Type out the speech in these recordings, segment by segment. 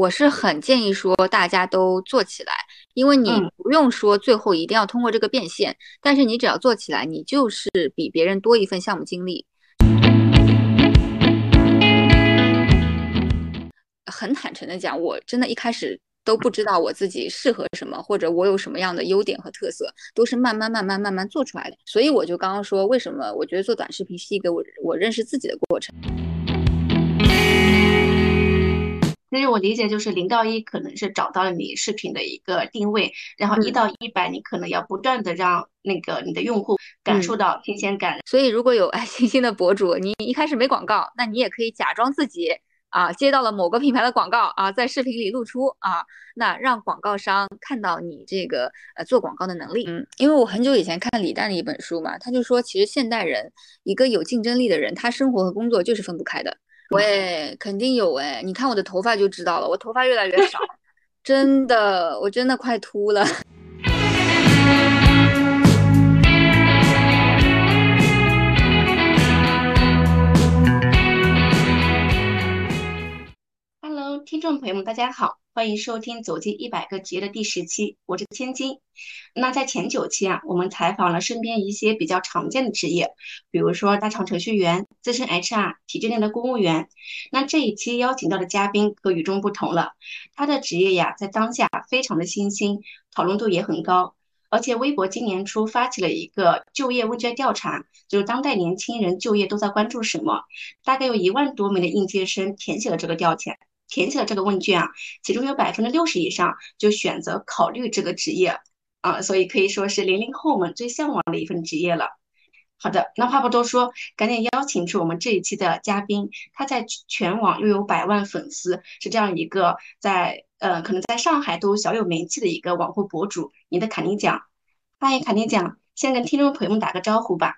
我是很建议说大家都做起来，因为你不用说最后一定要通过这个变现，但是你只要做起来，你就是比别人多一份项目经历。很坦诚的讲，我真的一开始都不知道我自己适合什么，或者我有什么样的优点和特色，都是慢慢慢慢慢慢做出来的。所以我就刚刚说，为什么我觉得做短视频是一个我我认识自己的过程。其实我理解就是零到一可能是找到了你视频的一个定位，然后一到一百你可能要不断的让那个你的用户感受到新鲜感。所以如果有爱心心的博主，你一开始没广告，那你也可以假装自己啊接到了某个品牌的广告啊，在视频里露出啊，那让广告商看到你这个呃做广告的能力。嗯，因为我很久以前看李诞的一本书嘛，他就说其实现代人一个有竞争力的人，他生活和工作就是分不开的。喂，肯定有哎，你看我的头发就知道了，我头发越来越少，真的，我真的快秃了。Hello，听众朋友们，大家好。欢迎收听《走进一百个职业》的第十期，我是千金。那在前九期啊，我们采访了身边一些比较常见的职业，比如说大厂程序员、资深 HR、体制内的公务员。那这一期邀请到的嘉宾可与众不同了，他的职业呀，在当下非常的新兴，讨论度也很高。而且微博今年初发起了一个就业问卷调查，就是当代年轻人就业都在关注什么？大概有一万多名的应届生填写了这个调查。填写了这个问卷啊，其中有百分之六十以上就选择考虑这个职业啊，所以可以说是零零后们最向往的一份职业了。好的，那话不多说，赶紧邀请出我们这一期的嘉宾，他在全网拥有百万粉丝，是这样一个在呃可能在上海都小有名气的一个网红博主，你的卡尼酱，欢迎卡尼酱，先跟听众朋友们打个招呼吧。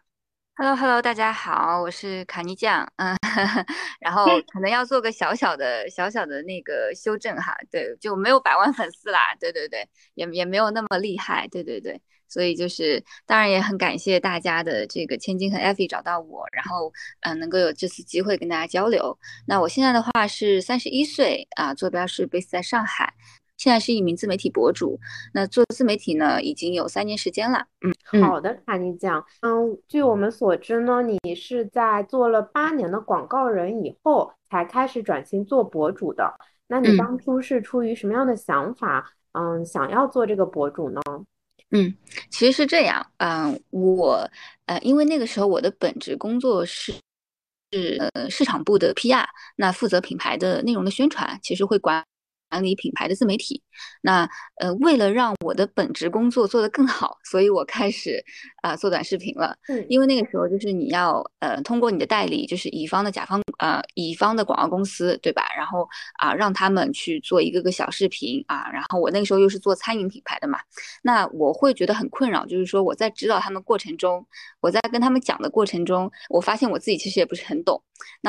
Hello，Hello，大家好，我是卡尼酱，嗯，然后可能要做个小小的、小小的那个修正哈，对，就没有百万粉丝啦，对对对，也也没有那么厉害，对对对，所以就是当然也很感谢大家的这个千金和艾菲找到我，然后嗯能够有这次机会跟大家交流。那我现在的话是三十一岁啊，坐标是 base 在上海。现在是一名自媒体博主，那做自媒体呢已经有三年时间了。嗯，好的，卡尼酱。嗯，据我们所知呢，你是在做了八年的广告人以后才开始转型做博主的。那你当初是出于什么样的想法？嗯，想要做这个博主呢？嗯，其实是这样。嗯，我呃，因为那个时候我的本职工作是是呃市场部的 PR，那负责品牌的内容的宣传，其实会管。管理品牌的自媒体，那呃，为了让我的本职工作做得更好，所以我开始啊做短视频了。嗯，因为那个时候就是你要呃通过你的代理，就是乙方的甲方呃乙方的广告公司，对吧？然后啊让他们去做一个个小视频啊，然后我那个时候又是做餐饮品牌的嘛，那我会觉得很困扰，就是说我在指导他们过程中，我在跟他们讲的过程中，我发现我自己其实也不是很懂。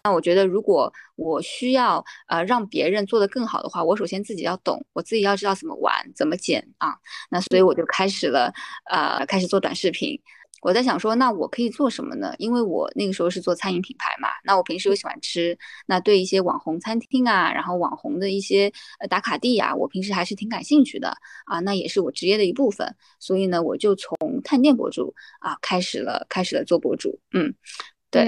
那我觉得如果我需要呃让别人做得更好的话，我首先先自己要懂，我自己要知道怎么玩，怎么剪啊。那所以我就开始了，呃，开始做短视频。我在想说，那我可以做什么呢？因为我那个时候是做餐饮品牌嘛，那我平时又喜欢吃，那对一些网红餐厅啊，然后网红的一些呃打卡地啊，我平时还是挺感兴趣的啊。那也是我职业的一部分。所以呢，我就从探店博主啊开始了，开始了做博主。嗯，对。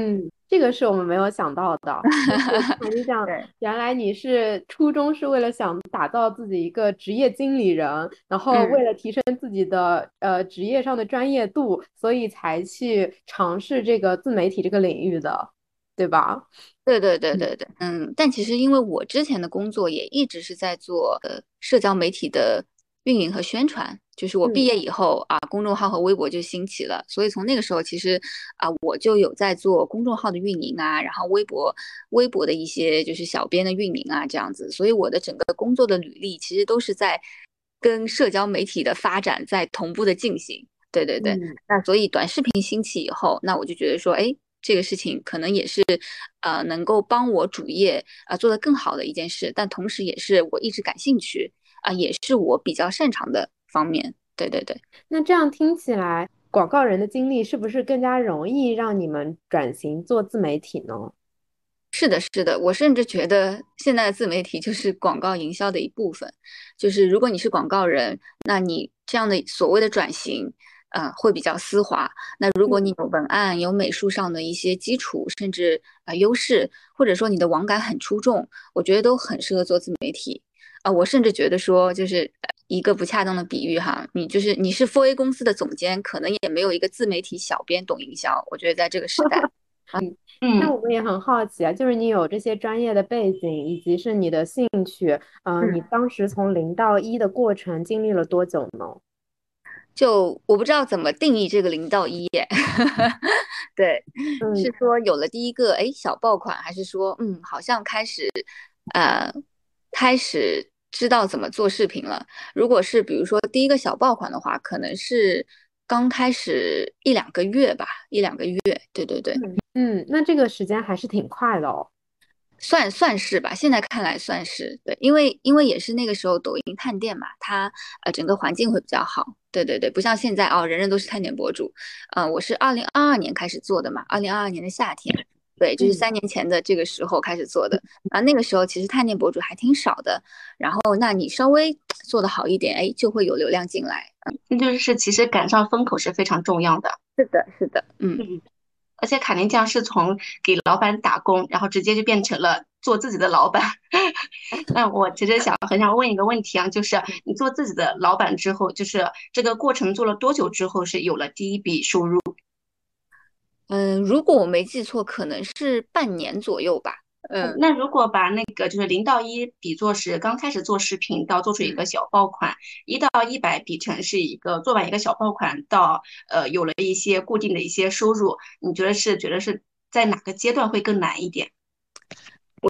这个是我们没有想到的。你想，原来你是初衷是为了想打造自己一个职业经理人，然后为了提升自己的呃职业上的专业度，所以才去尝试这个自媒体这个领域的，对吧？对对对对对，嗯。但其实因为我之前的工作也一直是在做呃社交媒体的运营和宣传。就是我毕业以后啊，公众号和微博就兴起了，所以从那个时候其实啊，我就有在做公众号的运营啊，然后微博微博的一些就是小编的运营啊这样子，所以我的整个工作的履历其实都是在跟社交媒体的发展在同步的进行。对对对，那所以短视频兴起以后，那我就觉得说，哎，这个事情可能也是呃能够帮我主业啊做得更好的一件事，但同时也是我一直感兴趣啊，也是我比较擅长的。方面，对对对，那这样听起来，广告人的经历是不是更加容易让你们转型做自媒体呢？是的，是的，我甚至觉得现在的自媒体就是广告营销的一部分。就是如果你是广告人，那你这样的所谓的转型，呃，会比较丝滑。那如果你有文案、有美术上的一些基础，甚至啊优势，或者说你的网感很出众，我觉得都很适合做自媒体。啊，我甚至觉得说，就是一个不恰当的比喻哈，你就是你是 for A 公司的总监，可能也没有一个自媒体小编懂营销。我觉得在这个时代。嗯嗯，那我们也很好奇啊，就是你有这些专业的背景，以及是你的兴趣，嗯，你当时从零到一的过程经历了多久呢？就我不知道怎么定义这个零到一耶，对，是说有了第一个哎小爆款，还是说嗯好像开始呃开始知道怎么做视频了？如果是比如说第一个小爆款的话，可能是。刚开始一两个月吧，一两个月，对对对，嗯，那这个时间还是挺快的哦，算算是吧，现在看来算是对，因为因为也是那个时候抖音探店嘛，它呃整个环境会比较好，对对对，不像现在哦，人人都是探店博主，嗯，我是二零二二年开始做的嘛，二零二二年的夏天。对，就是三年前的这个时候开始做的啊，那个时候其实探店博主还挺少的，然后那你稍微做的好一点，哎，就会有流量进来。那就是其实赶上风口是非常重要的。是的，是的，嗯。而且卡尼酱是从给老板打工，然后直接就变成了做自己的老板。那我其实想很想问一个问题啊，就是你做自己的老板之后，就是这个过程做了多久之后是有了第一笔收入？嗯，如果我没记错，可能是半年左右吧。嗯，那如果把那个就是零到一比作是刚开始做视频到做出一个小爆款，一到一百比成是一个做完一个小爆款到呃有了一些固定的一些收入，你觉得是觉得是在哪个阶段会更难一点？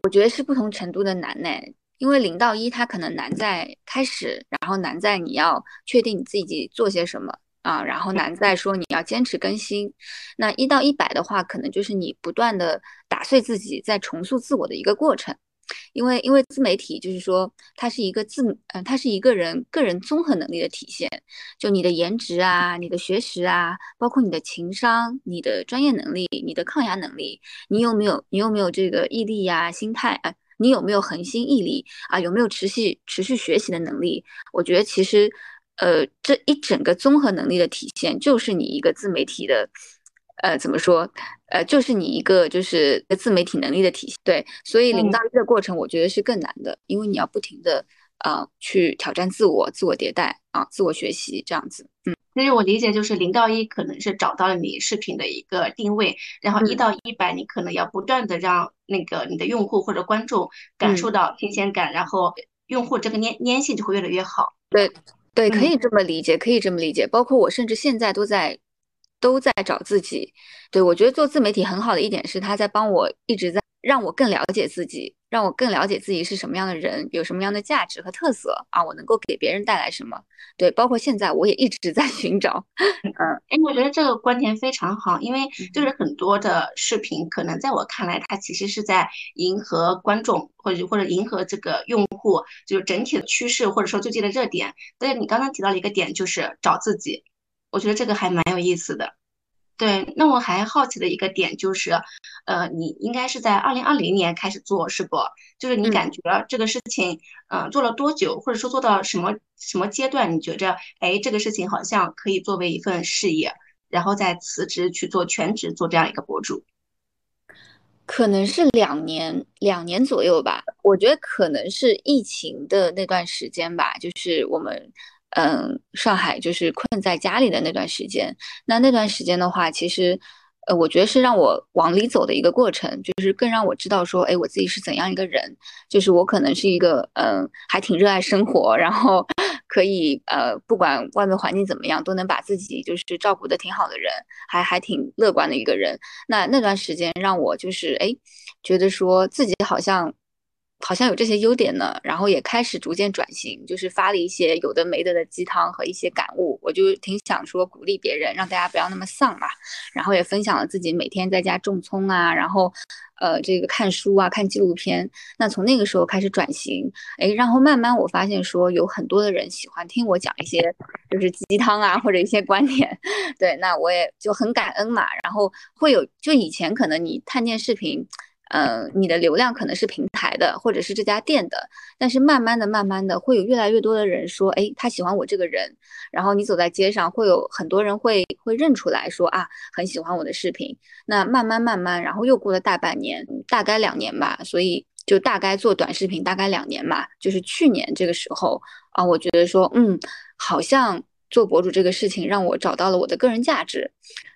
我觉得是不同程度的难呢，因为零到一它可能难在开始，然后难在你要确定你自己做些什么。啊，然后难在说你要坚持更新，那一到一百的话，可能就是你不断的打碎自己，在重塑自我的一个过程。因为因为自媒体就是说，它是一个自，嗯，它是一个人个人综合能力的体现。就你的颜值啊，你的学识啊，包括你的情商、你的专业能力、你的抗压能力，你有没有你有没有这个毅力呀、心态啊？你有没有恒心毅力啊？有没有持续持续学习的能力？我觉得其实。呃，这一整个综合能力的体现，就是你一个自媒体的，呃，怎么说？呃，就是你一个就是自媒体能力的体现。对，所以零到一的过程，我觉得是更难的，因为你要不停的啊去挑战自我、自我迭代啊、自我学习这样子。嗯，其实我理解就是零到一可能是找到了你视频的一个定位，然后一到一百，你可能要不断的让那个你的用户或者观众感受到新鲜感，然后用户这个粘粘性就会越来越好。对。对，可以这么理解，可以这么理解。包括我，甚至现在都在，都在找自己。对我觉得做自媒体很好的一点是，他在帮我一直在让我更了解自己，让我更了解自己是什么样的人，有什么样的价值和特色啊，我能够给别人带来什么。对，包括现在我也一直在寻找。嗯，哎，我觉得这个观点非常好，因为就是很多的视频，可能在我看来，它其实是在迎合观众，或者或者迎合这个用户，就是整体的趋势，或者说最近的热点。但是你刚刚提到了一个点，就是找自己，我觉得这个还蛮有意思的。对，那我还好奇的一个点就是，呃，你应该是在二零二零年开始做，是不？就是你感觉这个事情，嗯，做了多久，或者说做到什么什么阶段，你觉着，哎，这个事情好像可以作为一份事业，然后再辞职去做全职做这样一个博主？可能是两年，两年左右吧。我觉得可能是疫情的那段时间吧，就是我们。嗯，上海就是困在家里的那段时间。那那段时间的话，其实，呃，我觉得是让我往里走的一个过程，就是更让我知道说，哎，我自己是怎样一个人。就是我可能是一个，嗯，还挺热爱生活，然后 可以，呃，不管外面环境怎么样，都能把自己就是照顾的挺好的人，还还挺乐观的一个人。那那段时间让我就是，哎，觉得说自己好像。好像有这些优点呢，然后也开始逐渐转型，就是发了一些有的没的的鸡汤和一些感悟，我就挺想说鼓励别人，让大家不要那么丧嘛。然后也分享了自己每天在家种葱啊，然后呃这个看书啊，看纪录片。那从那个时候开始转型，哎，然后慢慢我发现说有很多的人喜欢听我讲一些就是鸡汤啊或者一些观点，对，那我也就很感恩嘛。然后会有就以前可能你探店视频。呃，你的流量可能是平台的，或者是这家店的，但是慢慢的、慢慢的，会有越来越多的人说，哎，他喜欢我这个人，然后你走在街上，会有很多人会会认出来说啊，很喜欢我的视频。那慢慢慢慢，然后又过了大半年，大概两年吧，所以就大概做短视频大概两年吧，就是去年这个时候啊，我觉得说，嗯，好像做博主这个事情让我找到了我的个人价值。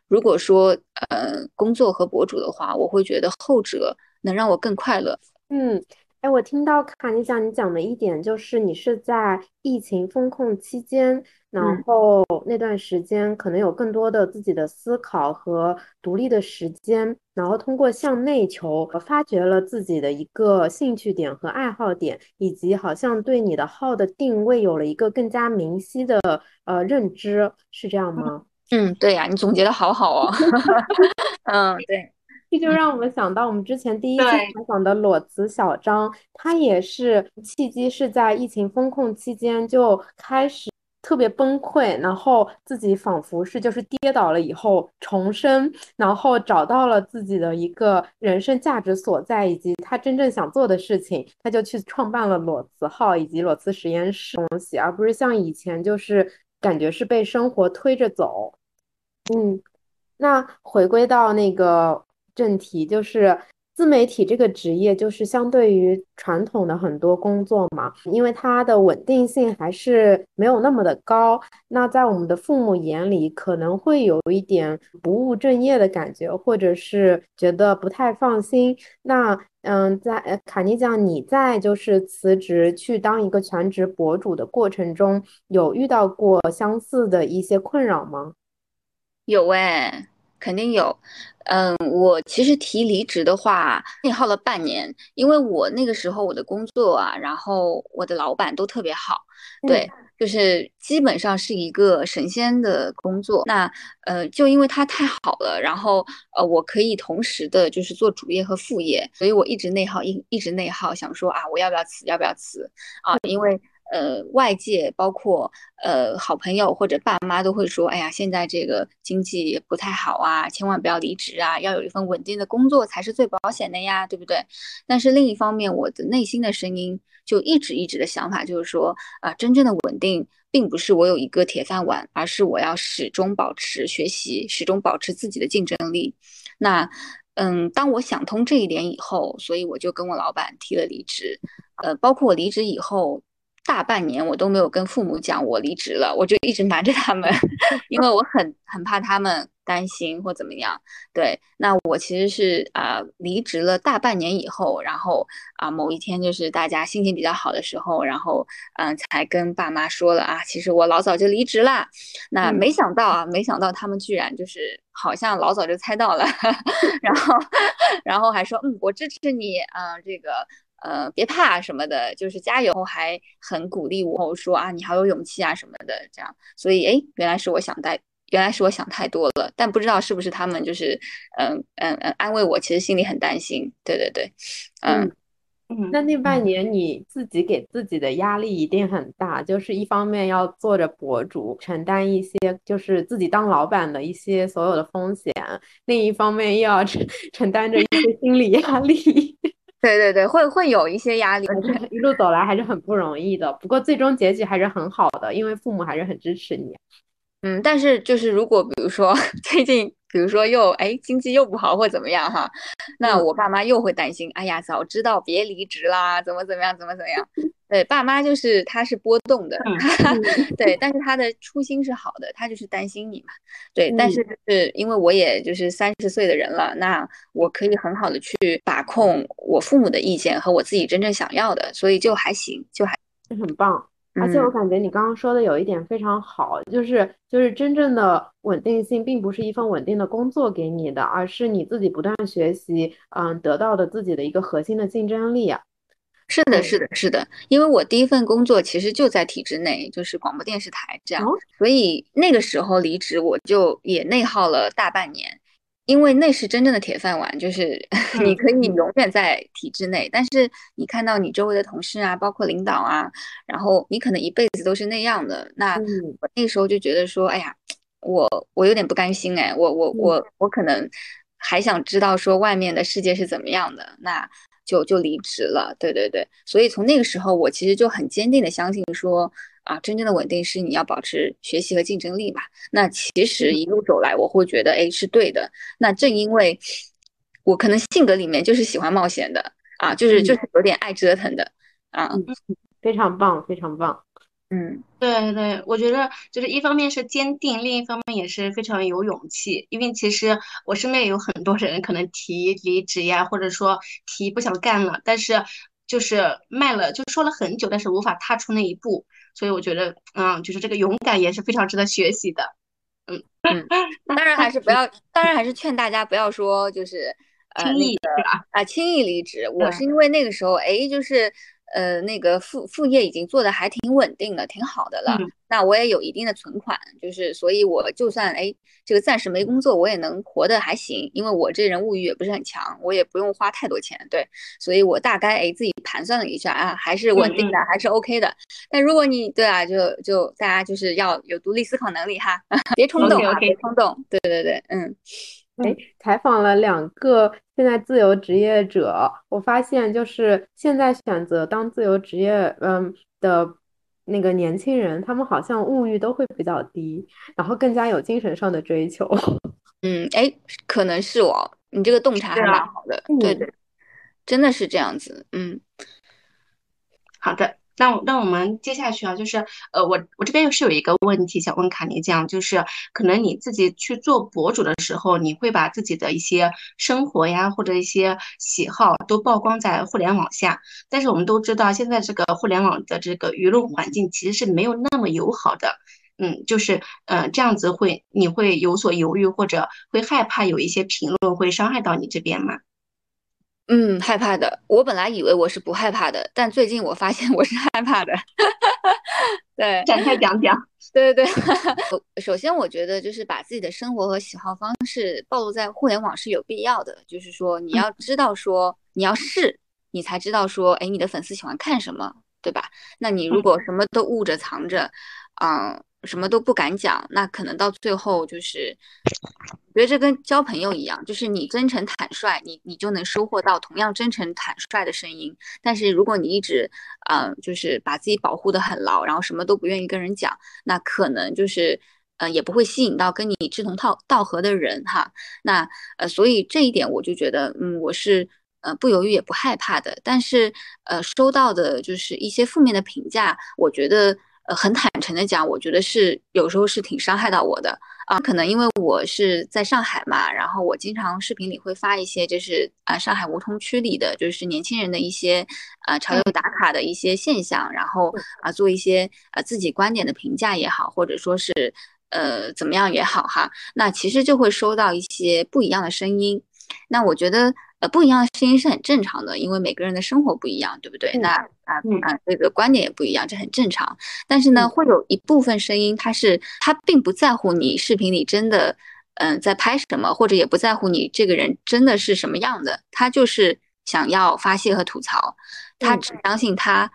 如果说呃工作和博主的话，我会觉得后者能让我更快乐。嗯，哎，我听到卡尼讲你讲的一点就是你是在疫情风控期间，然后那段时间可能有更多的自己的思考和独立的时间，然后通过向内求，发掘了自己的一个兴趣点和爱好点，以及好像对你的号的定位有了一个更加明晰的呃认知，是这样吗？嗯，对呀，你总结的好好哦。嗯，对，这就让我们想到我们之前第一期采访的裸辞小张，他也是契机是在疫情风控期间就开始特别崩溃，然后自己仿佛是就是跌倒了以后重生，然后找到了自己的一个人生价值所在，以及他真正想做的事情，他就去创办了裸辞号以及裸辞实验室东西，而不是像以前就是感觉是被生活推着走。嗯，那回归到那个正题，就是自媒体这个职业，就是相对于传统的很多工作嘛，因为它的稳定性还是没有那么的高。那在我们的父母眼里，可能会有一点不务正业的感觉，或者是觉得不太放心。那嗯，在卡尼酱，你在就是辞职去当一个全职博主的过程中，有遇到过相似的一些困扰吗？有哎，肯定有。嗯，我其实提离职的话，内耗了半年，因为我那个时候我的工作啊，然后我的老板都特别好，对，就是基本上是一个神仙的工作。那呃，就因为他太好了，然后呃，我可以同时的就是做主业和副业，所以我一直内耗，一一直内耗，想说啊，我要不要辞？要不要辞？啊，因为。呃，外界包括呃好朋友或者爸妈都会说，哎呀，现在这个经济不太好啊，千万不要离职啊，要有一份稳定的工作才是最保险的呀，对不对？但是另一方面，我的内心的声音就一直一直的想法就是说，啊，真正的稳定并不是我有一个铁饭碗，而是我要始终保持学习，始终保持自己的竞争力。那，嗯，当我想通这一点以后，所以我就跟我老板提了离职。呃，包括我离职以后。大半年我都没有跟父母讲我离职了，我就一直瞒着他们，因为我很很怕他们担心或怎么样。对，那我其实是啊离职了大半年以后，然后啊某一天就是大家心情比较好的时候，然后嗯才跟爸妈说了啊，其实我老早就离职啦。那没想到啊，没想到他们居然就是好像老早就猜到了，然后然后还说嗯我支持你啊这个。呃，别怕什么的，就是加油，还很鼓励我，说啊，你好有勇气啊什么的，这样。所以，哎，原来是我想太，原来是我想太多了，但不知道是不是他们就是，嗯嗯嗯，安慰我，其实心里很担心。对对对，嗯嗯。那那半年你自己给自己的压力一定很大，就是一方面要做着博主，承担一些就是自己当老板的一些所有的风险，另一方面又要承 承担着一些心理压力。对对对，会会有一些压力，一路走来还是很不容易的。不过最终结局还是很好的，因为父母还是很支持你。嗯，但是就是如果比如说 最近。比如说又哎经济又不好或怎么样哈，那我爸妈又会担心，哎呀早知道别离职啦，怎么怎么样怎么怎么样？对，爸妈就是他是波动的，对，但是他的初心是好的，他就是担心你嘛，对，但是是因为我也就是三十岁的人了，那我可以很好的去把控我父母的意见和我自己真正想要的，所以就还行，就还就很棒。而且我感觉你刚刚说的有一点非常好，就是就是真正的稳定性并不是一份稳定的工作给你的，而是你自己不断学习，嗯，得到的自己的一个核心的竞争力啊。是的，是的，是的，因为我第一份工作其实就在体制内，就是广播电视台这样，所以那个时候离职我就也内耗了大半年。因为那是真正的铁饭碗，就是 你可以永远在体制内，但是你看到你周围的同事啊，包括领导啊，然后你可能一辈子都是那样的。那我那时候就觉得说，哎呀，我我有点不甘心哎，我我我我可能还想知道说外面的世界是怎么样的，那就就离职了。对对对，所以从那个时候，我其实就很坚定的相信说啊，真正的稳定是你要保持学习和竞争力嘛。那其实一路走来，我会觉得哎是对的。那正因为我可能性格里面就是喜欢冒险的啊，就是就是有点爱折腾的啊。非常棒，非常棒。嗯，对对，我觉得就是一方面是坚定，另一方面也是非常有勇气。因为其实我身边有很多人可能提离职呀，或者说提不想干了，但是就是卖了，就说了很久，但是无法踏出那一步。所以我觉得，嗯，就是这个勇敢也是非常值得学习的。嗯嗯，当然还是不要，当然还是劝大家不要说就是轻易啊轻易离职。我是因为那个时候，哎，就是。呃，那个副副业已经做的还挺稳定的，挺好的了。那我也有一定的存款，就是所以我就算哎，这个暂时没工作，我也能活得还行，因为我这人物欲也不是很强，我也不用花太多钱。对，所以我大概哎自己盘算了一下啊，还是稳定的，还是 OK 的。但如果你对啊，就就大家就是要有独立思考能力哈，别冲动啊，别冲动。对对对，嗯。哎，采访了两个现在自由职业者，我发现就是现在选择当自由职业，嗯的那个年轻人，他们好像物欲都会比较低，然后更加有精神上的追求。嗯，哎，可能是我，你这个洞察还蛮好的，对对，真的是这样子。嗯，好的。那那我们接下去啊，就是呃，我我这边又是有一个问题想问卡尼酱，就是可能你自己去做博主的时候，你会把自己的一些生活呀或者一些喜好都曝光在互联网下，但是我们都知道现在这个互联网的这个舆论环境其实是没有那么友好的，嗯，就是呃这样子会你会有所犹豫或者会害怕有一些评论会伤害到你这边吗？嗯，害怕的。我本来以为我是不害怕的，但最近我发现我是害怕的。对，展开讲讲。对对对。首先，我觉得就是把自己的生活和喜好方式暴露在互联网是有必要的。就是说，你要知道说你要试，你才知道说，哎，你的粉丝喜欢看什么，对吧？那你如果什么都捂着藏着，嗯。什么都不敢讲，那可能到最后就是，觉得这跟交朋友一样，就是你真诚坦率，你你就能收获到同样真诚坦率的声音。但是如果你一直，嗯，就是把自己保护的很牢，然后什么都不愿意跟人讲，那可能就是，呃，也不会吸引到跟你志同道道合的人哈。那呃，所以这一点我就觉得，嗯，我是呃不犹豫也不害怕的。但是呃，收到的就是一些负面的评价，我觉得。呃，很坦诚的讲，我觉得是有时候是挺伤害到我的啊。可能因为我是在上海嘛，然后我经常视频里会发一些，就是啊，上海梧桐区里的就是年轻人的一些啊潮流打卡的一些现象，然后啊做一些啊自己观点的评价也好，或者说是呃怎么样也好哈，那其实就会收到一些不一样的声音。那我觉得。呃，不一样的声音是很正常的，因为每个人的生活不一样，对不对？那啊啊，这个观点也不一样，这很正常。但是呢，会有一部分声音，他是他并不在乎你视频里真的嗯在拍什么，或者也不在乎你这个人真的是什么样的，他就是想要发泄和吐槽，他只相信他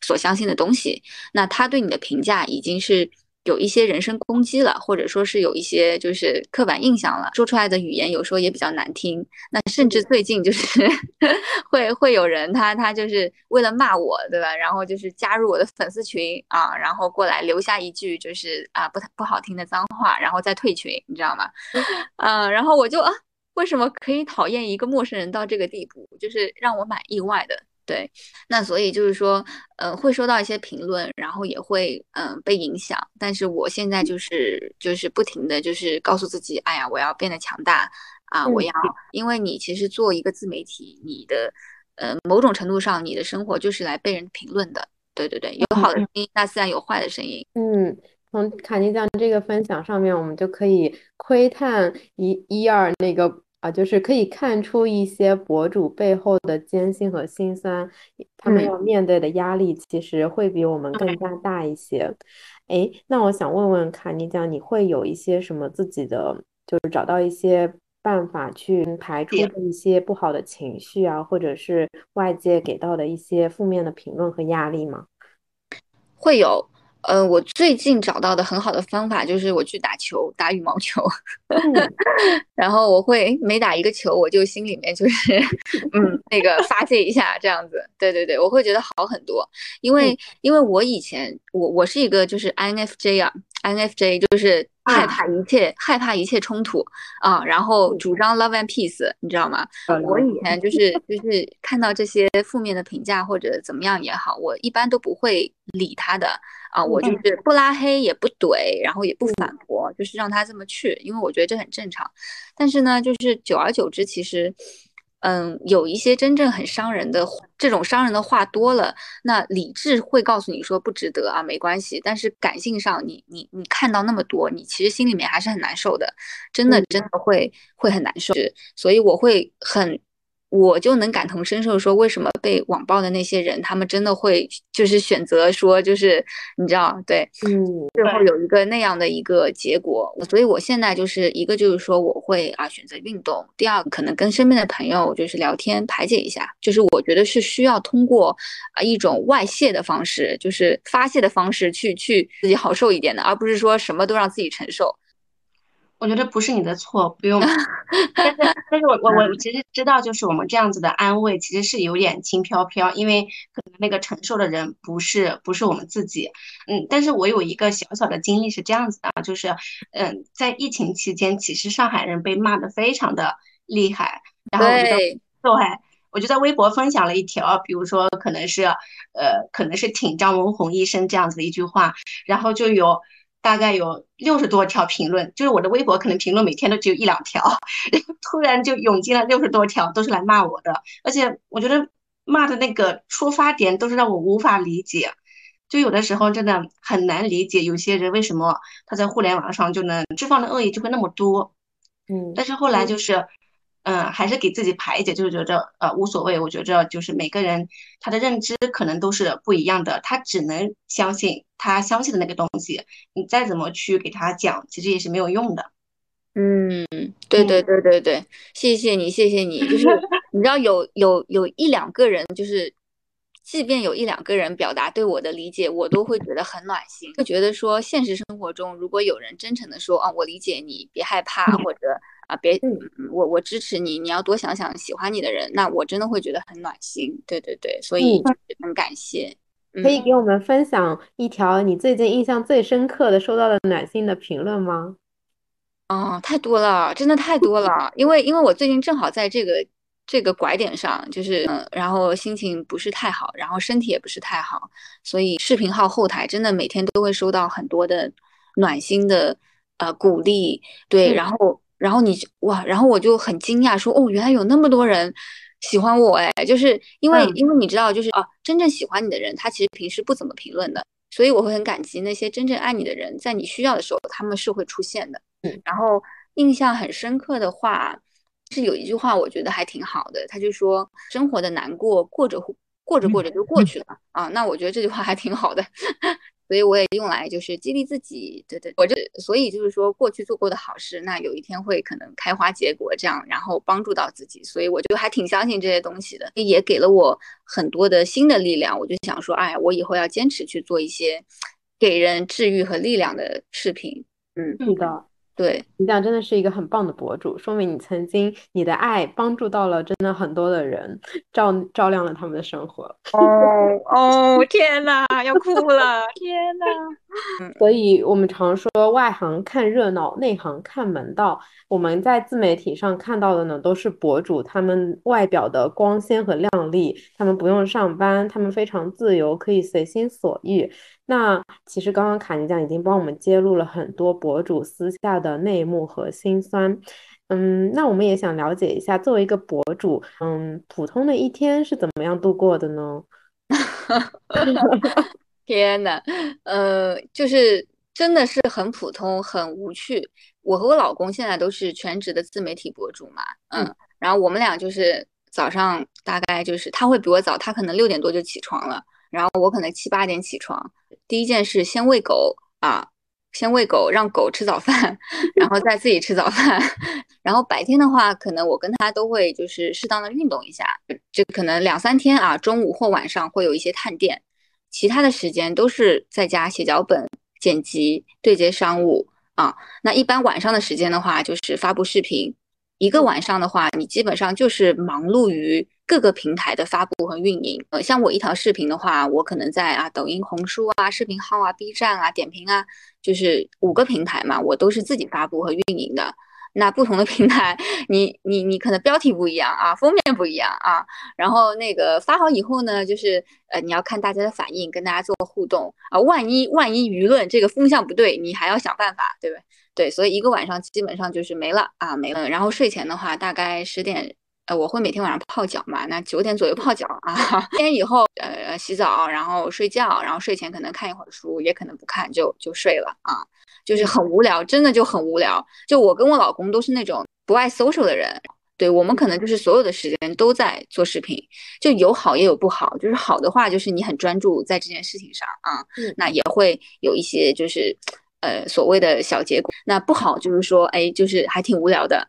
所相信的东西。那他对你的评价已经是。有一些人身攻击了，或者说是有一些就是刻板印象了，说出来的语言有时候也比较难听。那甚至最近就是 会会有人他他就是为了骂我，对吧？然后就是加入我的粉丝群啊，然后过来留下一句就是啊不不好听的脏话，然后再退群，你知道吗？嗯，然后我就啊，为什么可以讨厌一个陌生人到这个地步？就是让我蛮意外的。对，那所以就是说，呃，会收到一些评论，然后也会嗯被影响。但是我现在就是就是不停的就是告诉自己，哎呀，我要变得强大啊！我要，因为你其实做一个自媒体，你的呃某种程度上，你的生活就是来被人评论的。对对对，有好的声音，那自然有坏的声音。嗯，从卡尼酱这个分享上面，我们就可以窥探一一二那个。啊，就是可以看出一些博主背后的艰辛和辛酸，他们要面对的压力其实会比我们更加大一些。哎，那我想问问卡尼酱，你会有一些什么自己的，就是找到一些办法去排除一些不好的情绪啊，或者是外界给到的一些负面的评论和压力吗？会有。呃，我最近找到的很好的方法就是我去打球，打羽毛球，然后我会每打一个球，我就心里面就是嗯那个发泄一下这样子。对对对，我会觉得好很多，因为因为我以前我我是一个就是 INFJ 啊，INFJ 就是害怕一切害怕一切冲突啊，然后主张 love and peace，你知道吗？我以前就是就是看到这些负面的评价或者怎么样也好，我一般都不会理他的。啊，我就是不拉黑也不怼，然后也不反驳，就是让他这么去，因为我觉得这很正常。但是呢，就是久而久之，其实，嗯，有一些真正很伤人的这种伤人的话多了，那理智会告诉你说不值得啊，没关系。但是感性上，你你你看到那么多，你其实心里面还是很难受的，真的真的会会很难受。所以我会很。我就能感同身受，说为什么被网暴的那些人，他们真的会就是选择说，就是你知道，对，嗯，最后有一个那样的一个结果。所以我现在就是一个就是说，我会啊选择运动。第二可能跟身边的朋友就是聊天排解一下，就是我觉得是需要通过啊一种外泄的方式，就是发泄的方式去去自己好受一点的，而不是说什么都让自己承受。我觉得不是你的错，不用。但是，但是我我我其实知道，就是我们这样子的安慰其实是有点轻飘飘，因为可能那个承受的人不是不是我们自己。嗯，但是我有一个小小的经历是这样子的，就是嗯，在疫情期间，其实上海人被骂的非常的厉害。然后我就对，我就在微博分享了一条，比如说可能是呃可能是挺张文宏医生这样子的一句话，然后就有。大概有六十多条评论，就是我的微博可能评论每天都只有一两条，然后突然就涌进了六十多条，都是来骂我的，而且我觉得骂的那个出发点都是让我无法理解，就有的时候真的很难理解有些人为什么他在互联网上就能释放的恶意就会那么多，嗯，但是后来就是。嗯，还是给自己排解，就是觉着呃无所谓。我觉着就是每个人他的认知可能都是不一样的，他只能相信他相信的那个东西。你再怎么去给他讲，其实也是没有用的。嗯，对对对对对，谢谢你，谢谢你。就是 你知道有有有一两个人，就是即便有一两个人表达对我的理解，我都会觉得很暖心，会觉得说现实生活中如果有人真诚的说啊，我理解你，别害怕，或者。啊，别，我我支持你，你要多想想喜欢你的人，那我真的会觉得很暖心。对对对，所以很感谢。可以给我们分享一条你最近印象最深刻的收到的暖心的评论吗？哦，太多了，真的太多了。因为因为我最近正好在这个这个拐点上，就是嗯，然后心情不是太好，然后身体也不是太好，所以视频号后台真的每天都会收到很多的暖心的呃鼓励。对，然后。然后你哇，然后我就很惊讶，说哦，原来有那么多人喜欢我哎，就是因为因为你知道，就是啊，真正喜欢你的人，他其实平时不怎么评论的，所以我会很感激那些真正爱你的人，在你需要的时候，他们是会出现的。嗯，然后印象很深刻的话，是有一句话，我觉得还挺好的，他就说生活的难过过着过着过着就过去了啊，那我觉得这句话还挺好的。所以我也用来就是激励自己，对对，我这所以就是说过去做过的好事，那有一天会可能开花结果，这样然后帮助到自己，所以我就还挺相信这些东西的，也给了我很多的新的力量。我就想说，哎，我以后要坚持去做一些给人治愈和力量的视频。嗯，是的。对你这样真的是一个很棒的博主，说明你曾经你的爱帮助到了真的很多的人，照照亮了他们的生活。哦哦，天哪，要哭了，天哪！所以我们常说外行看热闹，内行看门道。我们在自媒体上看到的呢，都是博主他们外表的光鲜和亮丽，他们不用上班，他们非常自由，可以随心所欲。那其实刚刚卡尼酱已经帮我们揭露了很多博主私下的内幕和辛酸，嗯，那我们也想了解一下，作为一个博主，嗯，普通的一天是怎么样度过的呢？天呐，呃，就是真的是很普通，很无趣。我和我老公现在都是全职的自媒体博主嘛，嗯，然后我们俩就是早上大概就是他会比我早，他可能六点多就起床了。然后我可能七八点起床，第一件事先喂狗啊，先喂狗，让狗吃早饭，然后再自己吃早饭。然后白天的话，可能我跟他都会就是适当的运动一下，就可能两三天啊，中午或晚上会有一些探店。其他的时间都是在家写脚本、剪辑、对接商务啊。那一般晚上的时间的话，就是发布视频。一个晚上的话，你基本上就是忙碌于各个平台的发布和运营。呃，像我一条视频的话，我可能在啊抖音、红书啊、视频号啊、B 站啊、点评啊，就是五个平台嘛，我都是自己发布和运营的。那不同的平台，你你你可能标题不一样啊，封面不一样啊，然后那个发好以后呢，就是呃你要看大家的反应，跟大家做互动啊，万一万一舆论这个风向不对，你还要想办法，对不对？对，所以一个晚上基本上就是没了啊，没了。然后睡前的话，大概十点，呃，我会每天晚上泡脚嘛，那九点左右泡脚啊，天以后呃洗澡，然后睡觉，然后睡前可能看一会儿书，也可能不看就就睡了啊。就是很无聊，真的就很无聊。就我跟我老公都是那种不爱 social 的人，对我们可能就是所有的时间都在做视频，就有好也有不好。就是好的话，就是你很专注在这件事情上啊，那也会有一些就是呃所谓的小结果。那不好就是说，哎，就是还挺无聊的。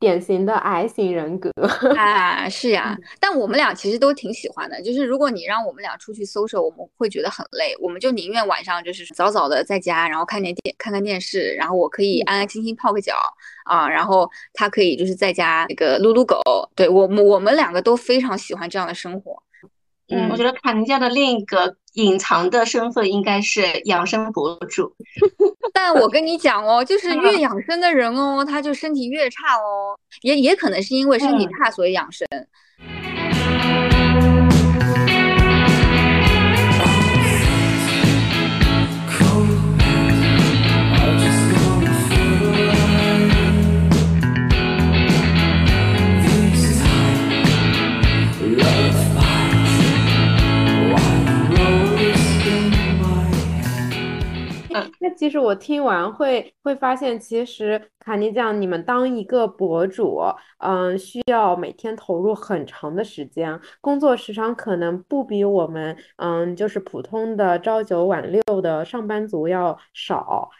典型的 I 型人格 啊，是呀，但我们俩其实都挺喜欢的。就是如果你让我们俩出去搜索，我们会觉得很累，我们就宁愿晚上就是早早的在家，然后看点电看看电视，然后我可以安安心心泡个脚啊，然后他可以就是在家那个撸撸狗。对我们我们两个都非常喜欢这样的生活。嗯，我觉得卡尼加的另一个隐藏的身份应该是养生博主，但我跟你讲哦，就是越养生的人哦，他就身体越差哦，也也可能是因为身体差所以养生。那其实我听完会会发现，其实卡尼酱，你们当一个博主，嗯，需要每天投入很长的时间，工作时长可能不比我们，嗯，就是普通的朝九晚六的上班族要少。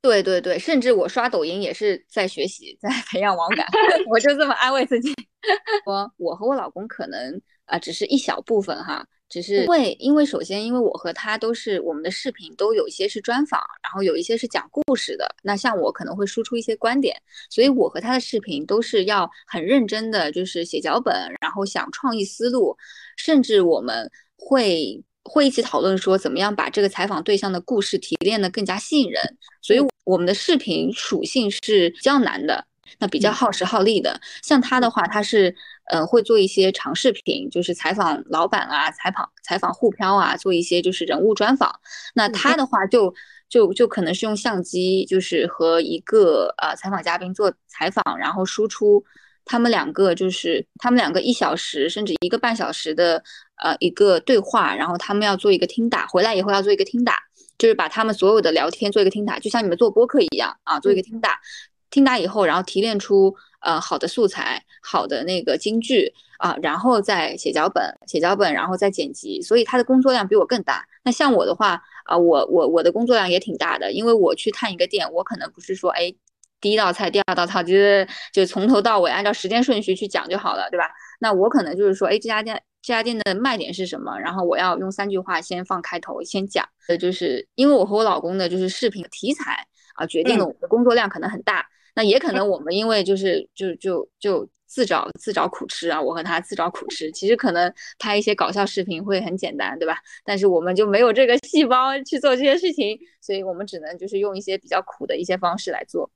对对对，甚至我刷抖音也是在学习，在培养网感，我就这么安慰自己。我我和我老公可能啊，只是一小部分哈。只是因为，因为首先，因为我和他都是我们的视频都有一些是专访，然后有一些是讲故事的。那像我可能会输出一些观点，所以我和他的视频都是要很认真的，就是写脚本，然后想创意思路，甚至我们会会一起讨论说怎么样把这个采访对象的故事提炼的更加吸引人。所以我们的视频属性是比较难的，那比较耗时耗力的。像他的话，他是。呃，会做一些长视频，就是采访老板啊，采访采访沪漂啊，做一些就是人物专访。那他的话就就就可能是用相机，就是和一个呃采访嘉宾做采访，然后输出他们两个就是他们两个一小时甚至一个半小时的呃一个对话，然后他们要做一个听打，回来以后要做一个听打，就是把他们所有的聊天做一个听打，就像你们做播客一样啊，做一个听打，听打以后，然后提炼出。呃，好的素材，好的那个金句啊，然后再写脚本，写脚本，然后再剪辑，所以他的工作量比我更大。那像我的话啊，我我我的工作量也挺大的，因为我去探一个店，我可能不是说哎，第一道菜，第二道菜，就是就从头到尾按照时间顺序去讲就好了，对吧？那我可能就是说，哎，这家店这家店的卖点是什么？然后我要用三句话先放开头，先讲。呃，就是因为我和我老公的就是视频题材啊，决定了我的工作量可能很大。那也可 能我们因为就是就就就自找自找苦吃啊，我和他自找苦吃。其实可能拍一些搞笑视频会很简单，对吧？但是我们就没有这个细胞去做这些事情，所以我们只能就是用一些比较苦的一些方式来做。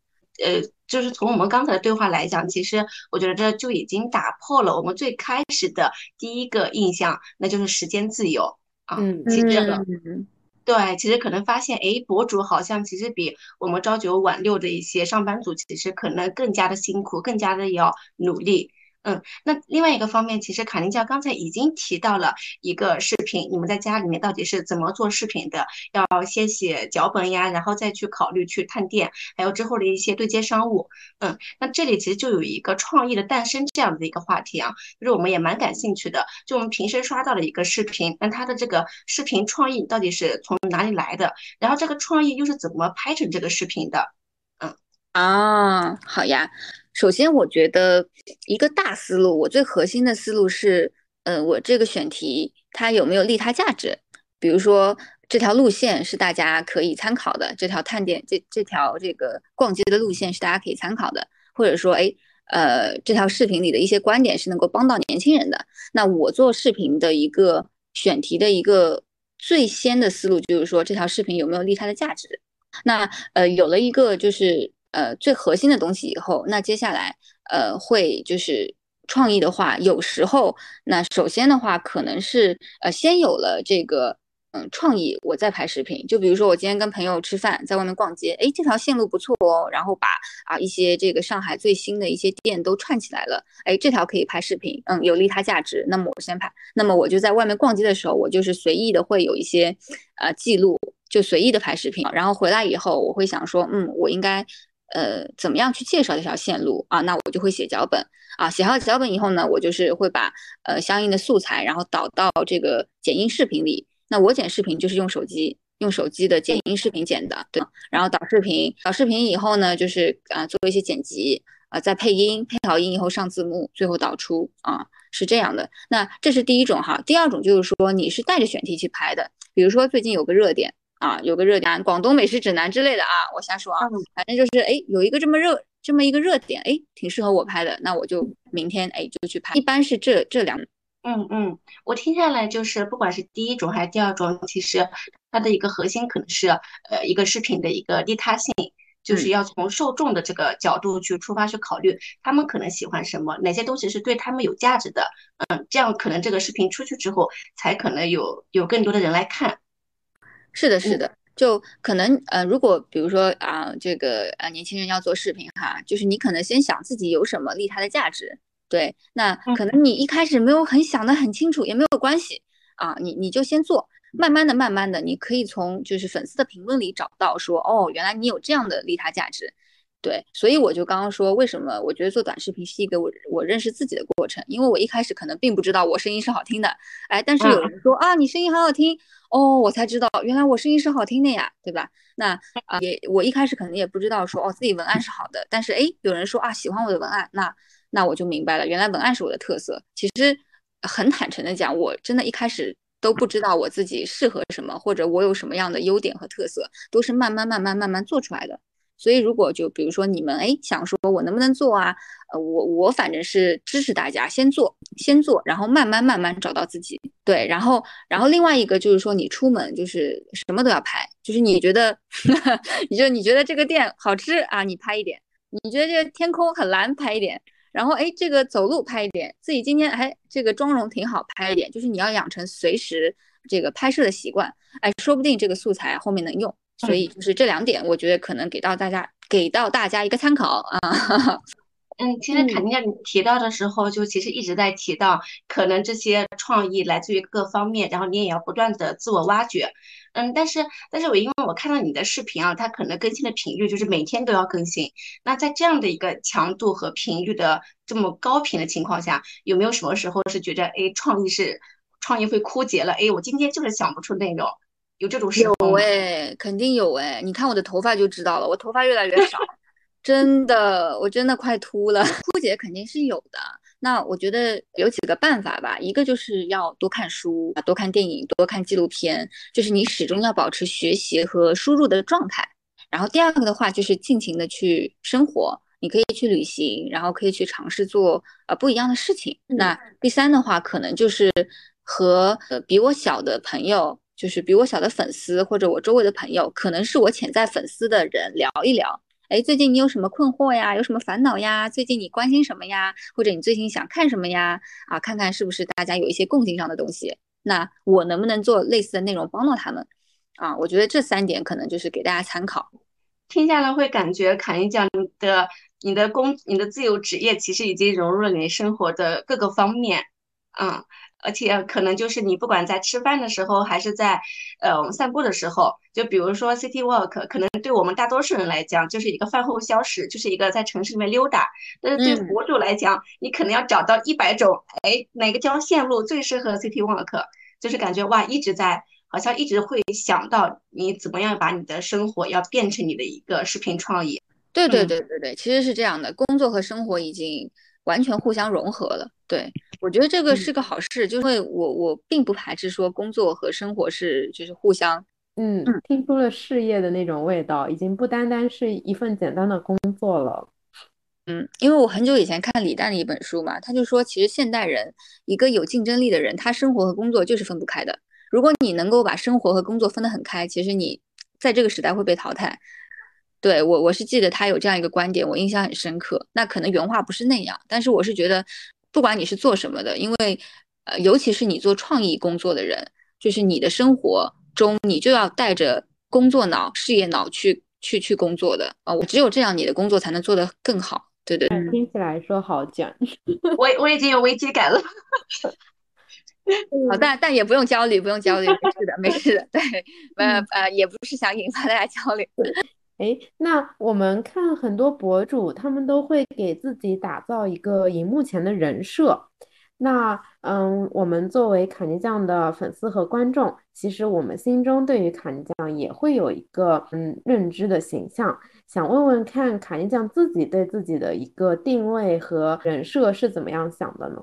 呃，就是从我们刚才的对话来讲，其实我觉得这就已经打破了我们最开始的第一个印象，那就是时间自由啊。嗯，其实。对，其实可能发现，哎，博主好像其实比我们朝九晚六的一些上班族，其实可能更加的辛苦，更加的要努力。嗯，那另外一个方面，其实卡林教刚才已经提到了一个视频，你们在家里面到底是怎么做视频的？要先写脚本呀，然后再去考虑去探店，还有之后的一些对接商务。嗯，那这里其实就有一个创意的诞生这样的一个话题啊，就是我们也蛮感兴趣的。就我们平时刷到了一个视频，那它的这个视频创意到底是从哪里来的？然后这个创意又是怎么拍成这个视频的？嗯啊，好呀。首先，我觉得一个大思路，我最核心的思路是，嗯，我这个选题它有没有利他价值？比如说这条路线是大家可以参考的，这条探店这这条这个逛街的路线是大家可以参考的，或者说哎呃这条视频里的一些观点是能够帮到年轻人的。那我做视频的一个选题的一个最先的思路就是说这条视频有没有利他的价值。那呃有了一个就是呃最核心的东西以后，那接下来呃会就是创意的话，有时候那首先的话可能是呃先有了这个。嗯，创意我在拍视频，就比如说我今天跟朋友吃饭，在外面逛街，哎，这条线路不错哦，然后把啊一些这个上海最新的一些店都串起来了，哎，这条可以拍视频，嗯，有利他价值，那么我先拍，那么我就在外面逛街的时候，我就是随意的会有一些呃记录，就随意的拍视频，然后回来以后我会想说，嗯，我应该呃怎么样去介绍这条线路啊？那我就会写脚本啊，写好脚本以后呢，我就是会把呃相应的素材，然后导到这个剪映视频里。那我剪视频就是用手机，用手机的剪映视频剪的，对。然后导视频，导视频以后呢，就是啊做一些剪辑，啊再配音，配好音以后上字幕，最后导出啊，是这样的。那这是第一种哈，第二种就是说你是带着选题去拍的，比如说最近有个热点啊，有个热点，广东美食指南之类的啊，我瞎说啊，反正就是哎有一个这么热这么一个热点，哎挺适合我拍的，那我就明天哎就去拍。一般是这这两。嗯嗯，我听下来就是，不管是第一种还是第二种，其实它的一个核心可能是，呃，一个视频的一个利他性，就是要从受众的这个角度去出发去考虑，他们可能喜欢什么，哪些东西是对他们有价值的，嗯，这样可能这个视频出去之后，才可能有有更多的人来看。是的，是的，就可能，呃，如果比如说啊，这个呃年轻人要做视频哈，就是你可能先想自己有什么利他的价值。对，那可能你一开始没有很想的很清楚，也没有关系啊，你你就先做，慢慢的、慢慢的，你可以从就是粉丝的评论里找到说，哦，原来你有这样的利他价值，对，所以我就刚刚说，为什么我觉得做短视频是一个我我认识自己的过程，因为我一开始可能并不知道我声音是好听的，哎，但是有人说啊，你声音好好听，哦，我才知道原来我声音是好听的呀，对吧？那啊也我一开始可能也不知道说哦自己文案是好的，但是哎有人说啊喜欢我的文案，那。那我就明白了，原来文案是我的特色。其实很坦诚的讲，我真的一开始都不知道我自己适合什么，或者我有什么样的优点和特色，都是慢慢慢慢慢慢做出来的。所以如果就比如说你们哎想说我能不能做啊？呃，我我反正是支持大家先做，先做，然后慢慢慢慢找到自己。对，然后然后另外一个就是说你出门就是什么都要拍，就是你觉得 你就你觉得这个店好吃啊，你拍一点；你觉得这个天空很蓝，拍一点。然后哎，这个走路拍一点，自己今天哎，这个妆容挺好，拍一点，就是你要养成随时这个拍摄的习惯，哎，说不定这个素材后面能用。所以就是这两点，我觉得可能给到大家，给到大家一个参考啊。嗯，其实肯定你提到的时候，就其实一直在提到，可能这些创意来自于各方面，然后你也要不断的自我挖掘。嗯，但是，但是我因为我看到你的视频啊，它可能更新的频率就是每天都要更新。那在这样的一个强度和频率的这么高频的情况下，有没有什么时候是觉得，哎，创意是创意会枯竭了？哎，我今天就是想不出内容，有这种时候有哎，肯定有哎，你看我的头发就知道了，我头发越来越少。真的，我真的快秃了。枯竭肯定是有的。那我觉得有几个办法吧，一个就是要多看书多看电影，多看纪录片，就是你始终要保持学习和输入的状态。然后第二个的话，就是尽情的去生活，你可以去旅行，然后可以去尝试做呃不一样的事情。那第三的话，可能就是和呃比我小的朋友，就是比我小的粉丝或者我周围的朋友，可能是我潜在粉丝的人聊一聊。哎，最近你有什么困惑呀？有什么烦恼呀？最近你关心什么呀？或者你最近想看什么呀？啊，看看是不是大家有一些共性上的东西？那我能不能做类似的内容帮到他们？啊，我觉得这三点可能就是给大家参考。听下来会感觉侃一讲的你的工、你的自由职业其实已经融入了你生活的各个方面，嗯。而且可能就是你不管在吃饭的时候，还是在呃我们散步的时候，就比如说 City Walk，可能对我们大多数人来讲就是一个饭后消食，就是一个在城市里面溜达。但是对博主来讲，你可能要找到一百种，哎，哪个条线路最适合 City Walk，就是感觉哇，一直在好像一直会想到你怎么样把你的生活要变成你的一个视频创意。对对对对对，其实是这样的，工作和生活已经。完全互相融合了。对我觉得这个是个好事，就会我我并不排斥说工作和生活是就是互相。嗯，听出了事业的那种味道，已经不单单是一份简单的工作了。嗯，因为我很久以前看李诞的一本书嘛，他就说，其实现代人一个有竞争力的人，他生活和工作就是分不开的。如果你能够把生活和工作分得很开，其实你在这个时代会被淘汰。对我，我是记得他有这样一个观点，我印象很深刻。那可能原话不是那样，但是我是觉得，不管你是做什么的，因为呃，尤其是你做创意工作的人，就是你的生活中你就要带着工作脑、事业脑去去去工作的啊。我只有这样，你的工作才能做得更好。对对，听起来说好讲，我我已经有危机感了。好，但但也不用焦虑，不用焦虑，没事的，没事的。对，呃呃，也不是想引发大家焦虑。哎，那我们看很多博主，他们都会给自己打造一个荧幕前的人设。那嗯，我们作为卡尼酱的粉丝和观众，其实我们心中对于卡尼酱也会有一个嗯认知的形象。想问问看，卡尼酱自己对自己的一个定位和人设是怎么样想的呢？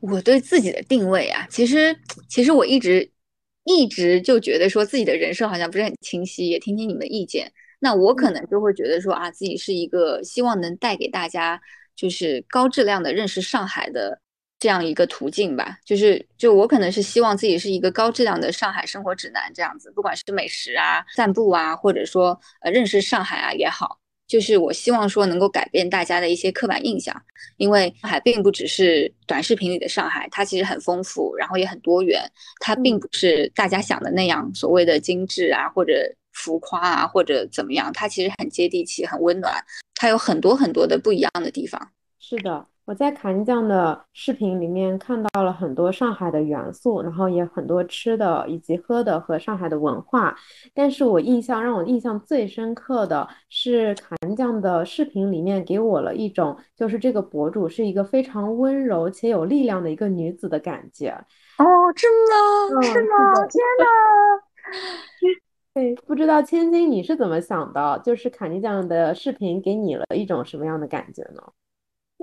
我对自己的定位啊，其实其实我一直一直就觉得说自己的人设好像不是很清晰，也听听你们的意见。那我可能就会觉得说啊，自己是一个希望能带给大家。就是高质量的认识上海的这样一个途径吧，就是就我可能是希望自己是一个高质量的上海生活指南这样子，不管是美食啊、散步啊，或者说呃认识上海啊也好，就是我希望说能够改变大家的一些刻板印象，因为上海并不只是短视频里的上海，它其实很丰富，然后也很多元，它并不是大家想的那样所谓的精致啊或者浮夸啊或者怎么样，它其实很接地气，很温暖。它有很多很多的不一样的地方。是的，我在卡尼酱的视频里面看到了很多上海的元素，然后也很多吃的以及喝的和上海的文化。但是我印象让我印象最深刻的是卡尼酱的视频里面给我了一种，就是这个博主是一个非常温柔且有力量的一个女子的感觉。哦，真的是吗？天哪！对，不知道千金你是怎么想的？就是卡尼酱的视频给你了一种什么样的感觉呢？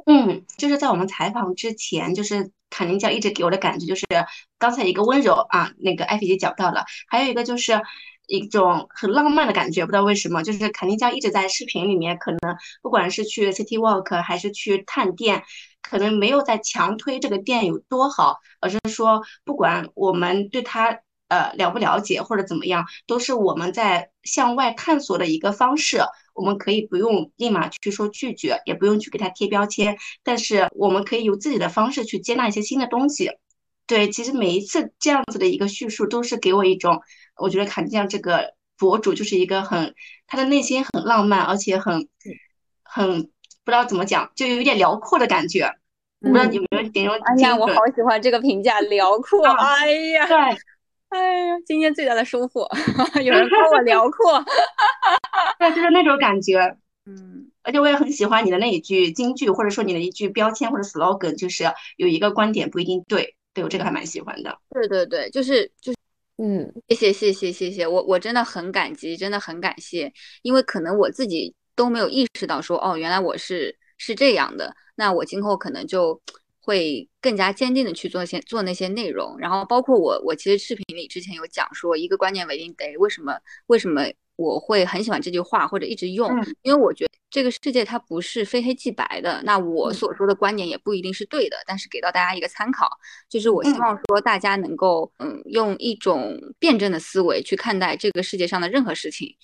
嗯，就是在我们采访之前，就是卡尼酱一直给我的感觉就是刚才一个温柔啊，那个艾菲姐讲到了，还有一个就是一种很浪漫的感觉，不知道为什么，就是卡尼酱一直在视频里面，可能不管是去 City Walk 还是去探店，可能没有在强推这个店有多好，而是说不管我们对他。呃，了不了解或者怎么样，都是我们在向外探索的一个方式。我们可以不用立马去说拒绝，也不用去给他贴标签，但是我们可以有自己的方式去接纳一些新的东西。对，其实每一次这样子的一个叙述，都是给我一种，我觉得卡尼酱这个博主就是一个很，他的内心很浪漫，而且很很不知道怎么讲，就有点辽阔的感觉。不知道你有没有形容？哎呀，我好喜欢这个评价，辽阔。哎呀，对。哎呀，今天最大的收获，有人夸我辽阔，对，就是那种感觉，嗯，而且我也很喜欢你的那一句金句，或者说你的一句标签或者 slogan，就是有一个观点不一定对，对我这个还蛮喜欢的。对对对，就是就是，嗯，谢谢谢谢谢谢，我我真的很感激，真的很感谢，因为可能我自己都没有意识到说，哦，原来我是是这样的，那我今后可能就。会更加坚定的去做些做那些内容，然后包括我，我其实视频里之前有讲说，一个观念为定得为什么为什么我会很喜欢这句话或者一直用，因为我觉得这个世界它不是非黑即白的，那我所说的观点也不一定是对的，但是给到大家一个参考，就是我希望说大家能够嗯用一种辩证的思维去看待这个世界上的任何事情。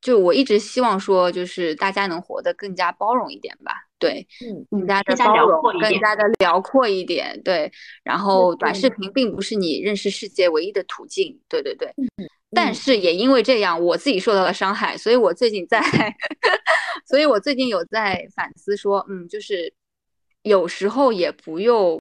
就我一直希望说，就是大家能活得更加包容一点吧，对，嗯，更加的包容，更加的辽阔一点，对。然后短视频并不是你认识世界唯一的途径，对对对。嗯但是也因为这样，我自己受到了伤害，所以我最近在，所以我最近有在反思说，嗯，就是有时候也不用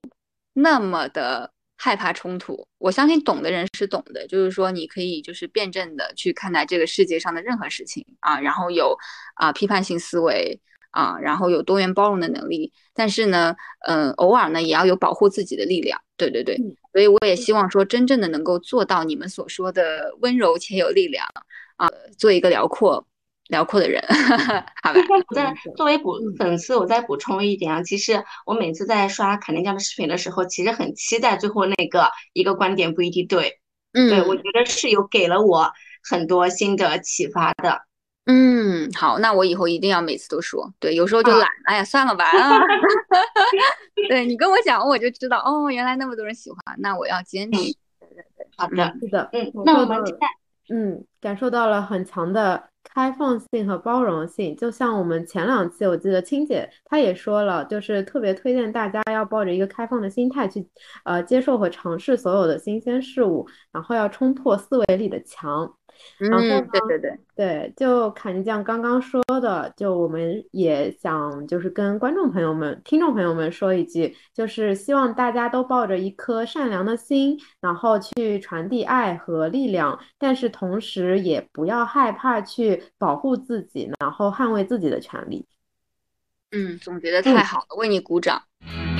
那么的。害怕冲突，我相信懂的人是懂的，就是说你可以就是辩证的去看待这个世界上的任何事情啊，然后有啊批判性思维啊，然后有多元包容的能力，但是呢，嗯，偶尔呢也要有保护自己的力量，对对对，所以我也希望说真正的能够做到你们所说的温柔且有力量啊，做一个辽阔辽阔的人，好吧？我再作为补粉丝，我再补充一点啊，其实我每次在刷肯定酱的视频的时候，其实很期待最后那个一个观点不一定对，嗯，对我觉得是有给了我很多新的启发的。嗯，好，那我以后一定要每次都说，对，有时候就懒，哎呀，算了吧。啊。对你跟我讲，我就知道，哦，原来那么多人喜欢，那我要坚持。对对对，好的，是的，嗯，那我们期待，嗯，感受到了很强的。开放性和包容性，就像我们前两期，我记得青姐她也说了，就是特别推荐大家要抱着一个开放的心态去，呃，接受和尝试所有的新鲜事物，然后要冲破思维里的墙。然后呢？对对对对，就坎尼酱刚刚说的，就我们也想就是跟观众朋友们、听众朋友们说一句，就是希望大家都抱着一颗善良的心，然后去传递爱和力量，但是同时也不要害怕去保护自己，然后捍卫自己的权利。嗯，总结的太好了，为你鼓掌。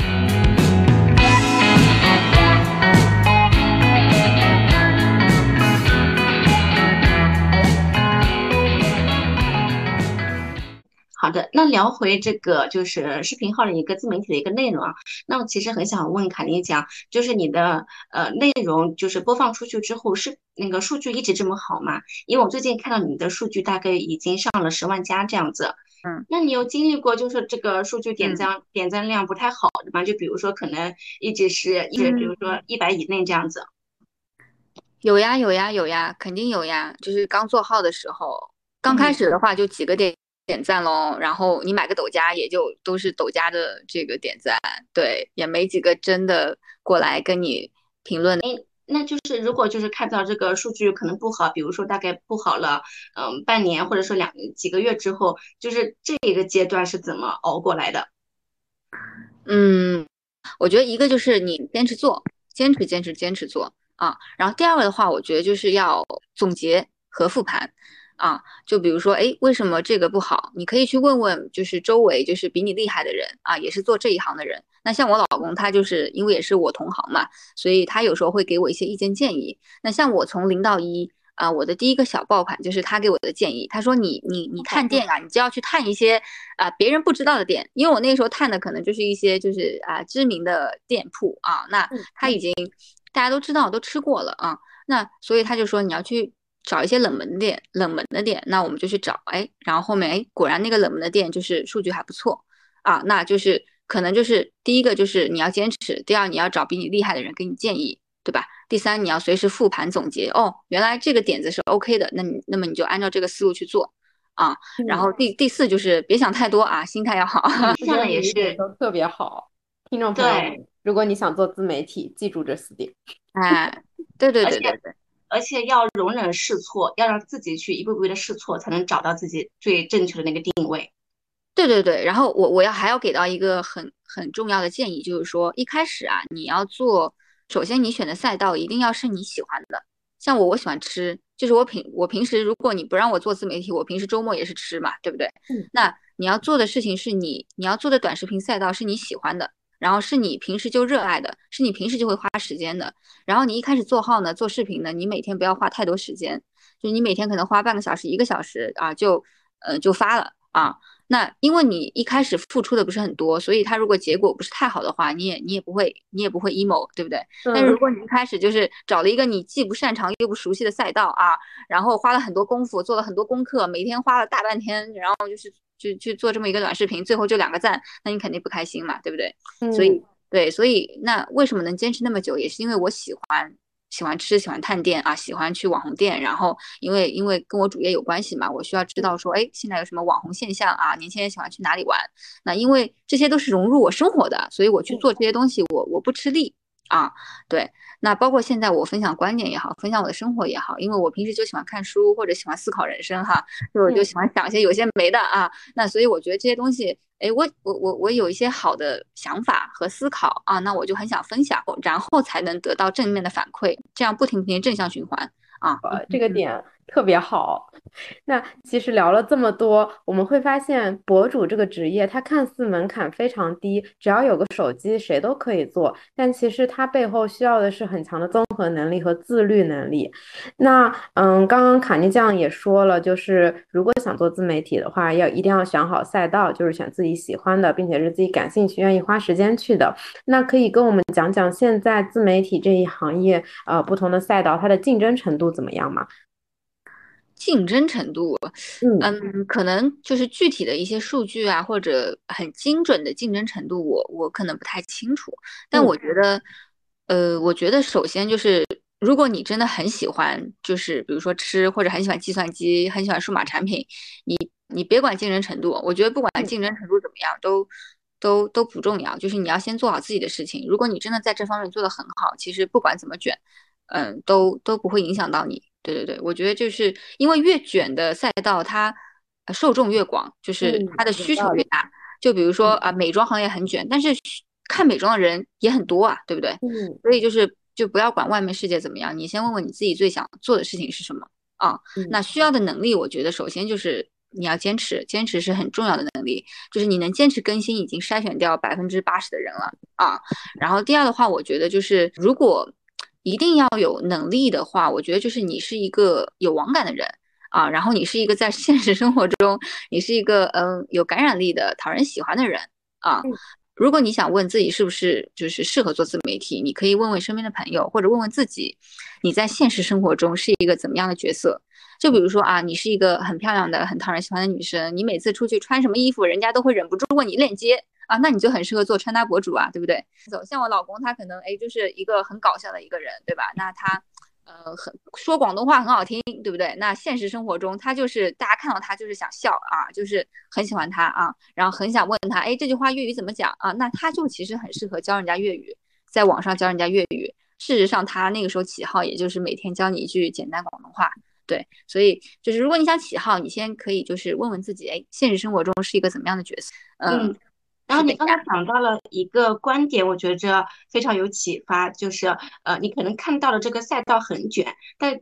好的，那聊回这个就是视频号的一个自媒体的一个内容啊，那我其实很想问凯琳讲，就是你的呃内容就是播放出去之后是那个数据一直这么好吗？因为我最近看到你的数据大概已经上了十万加这样子，嗯，那你有经历过就是这个数据点赞点赞量不太好的吗？就比如说可能一直是一直比如说一百以内这样子，有呀有呀有呀，肯定有呀，就是刚做号的时候，刚开始的话就几个点。点赞喽，然后你买个抖加，也就都是抖加的这个点赞，对，也没几个真的过来跟你评论。哎，那就是如果就是看到这个数据可能不好，比如说大概不好了，嗯，半年或者说两几个月之后，就是这一个阶段是怎么熬过来的？嗯，我觉得一个就是你坚持做，坚持坚持坚持做啊，然后第二个的话，我觉得就是要总结和复盘。啊，就比如说，哎，为什么这个不好？你可以去问问，就是周围就是比你厉害的人啊，也是做这一行的人。那像我老公，他就是因为也是我同行嘛，所以他有时候会给我一些意见建议。那像我从零到一啊，我的第一个小爆款就是他给我的建议。他说你你你探店啊，你就要去探一些啊别人不知道的店，因为我那个时候探的可能就是一些就是啊知名的店铺啊，那他已经大家都知道都吃过了啊，那所以他就说你要去。找一些冷门店，冷门的店，那我们就去找，哎，然后后面，哎，果然那个冷门的店就是数据还不错啊，那就是可能就是第一个就是你要坚持，第二你要找比你厉害的人给你建议，对吧？第三你要随时复盘总结，哦，原来这个点子是 OK 的，那你那么你就按照这个思路去做啊。然后第第四就是别想太多啊，心态要好。下来也 是都特别好，听众朋友，如果你想做自媒体，记住这四点。哎，对对对对对。而且要容忍试错，要让自己去一步步的试错，才能找到自己最正确的那个定位。对对对，然后我我要还要给到一个很很重要的建议，就是说一开始啊，你要做，首先你选的赛道一定要是你喜欢的。像我，我喜欢吃，就是我平我平时如果你不让我做自媒体，我平时周末也是吃嘛，对不对？嗯。那你要做的事情是你你要做的短视频赛道是你喜欢的。然后是你平时就热爱的，是你平时就会花时间的。然后你一开始做号呢，做视频呢，你每天不要花太多时间，就你每天可能花半个小时、一个小时啊，就呃就发了啊。那因为你一开始付出的不是很多，所以它如果结果不是太好的话，你也你也不会你也不会 emo，对不对？但是如果你一开始就是找了一个你既不擅长又不熟悉的赛道啊，然后花了很多功夫，做了很多功课，每天花了大半天，然后就是。去去做这么一个短视频，最后就两个赞，那你肯定不开心嘛，对不对？所以对，所以那为什么能坚持那么久，也是因为我喜欢喜欢吃，喜欢探店啊，喜欢去网红店，然后因为因为跟我主业有关系嘛，我需要知道说，哎，现在有什么网红现象啊？年轻人喜欢去哪里玩？那因为这些都是融入我生活的，所以我去做这些东西，我我不吃力啊，对。那包括现在我分享观点也好，分享我的生活也好，因为我平时就喜欢看书或者喜欢思考人生哈，就我就喜欢想一些有些没的啊。那所以我觉得这些东西，哎，我我我我有一些好的想法和思考啊，那我就很想分享，然后才能得到正面的反馈，这样不停不停正向循环啊。这个点特别好。那其实聊了这么多，我们会发现博主这个职业，它看似门槛非常低，只要有个手机，谁都可以做。但其实它背后需要的是很强的综合能力和自律能力。那嗯，刚刚卡尼酱也说了，就是如果想做自媒体的话，要一定要选好赛道，就是选自己喜欢的，并且是自己感兴趣、愿意花时间去的。那可以跟我们讲讲现在自媒体这一行业，呃，不同的赛道它的竞争程度怎么样吗？竞争程度，嗯，可能就是具体的一些数据啊，或者很精准的竞争程度，我我可能不太清楚。但我觉得，呃，我觉得首先就是，如果你真的很喜欢，就是比如说吃，或者很喜欢计算机，很喜欢数码产品，你你别管竞争程度，我觉得不管竞争程度怎么样，都都都不重要。就是你要先做好自己的事情。如果你真的在这方面做得很好，其实不管怎么卷，嗯，都都不会影响到你。对对对，我觉得就是因为越卷的赛道，它受众越广，就是它的需求越大。就比如说啊，美妆行业很卷，但是看美妆的人也很多啊，对不对？嗯。所以就是就不要管外面世界怎么样，你先问问你自己最想做的事情是什么啊？那需要的能力，我觉得首先就是你要坚持，坚持是很重要的能力，就是你能坚持更新，已经筛选掉百分之八十的人了啊。然后第二的话，我觉得就是如果。一定要有能力的话，我觉得就是你是一个有网感的人啊，然后你是一个在现实生活中，你是一个嗯有感染力的、讨人喜欢的人啊。如果你想问自己是不是就是适合做自媒体，你可以问问身边的朋友，或者问问自己，你在现实生活中是一个怎么样的角色？就比如说啊，你是一个很漂亮的、很讨人喜欢的女生，你每次出去穿什么衣服，人家都会忍不住问你链接。啊，那你就很适合做穿搭博主啊，对不对？走，像我老公，他可能哎，就是一个很搞笑的一个人，对吧？那他，呃，很说广东话很好听，对不对？那现实生活中，他就是大家看到他就是想笑啊，就是很喜欢他啊，然后很想问他，哎，这句话粤语怎么讲啊？那他就其实很适合教人家粤语，在网上教人家粤语。事实上，他那个时候起号也就是每天教你一句简单广东话，对。所以就是如果你想起号，你先可以就是问问自己，哎，现实生活中是一个怎么样的角色？嗯。然后你刚才讲到了一个观点，我觉着非常有启发，就是呃，你可能看到了这个赛道很卷，但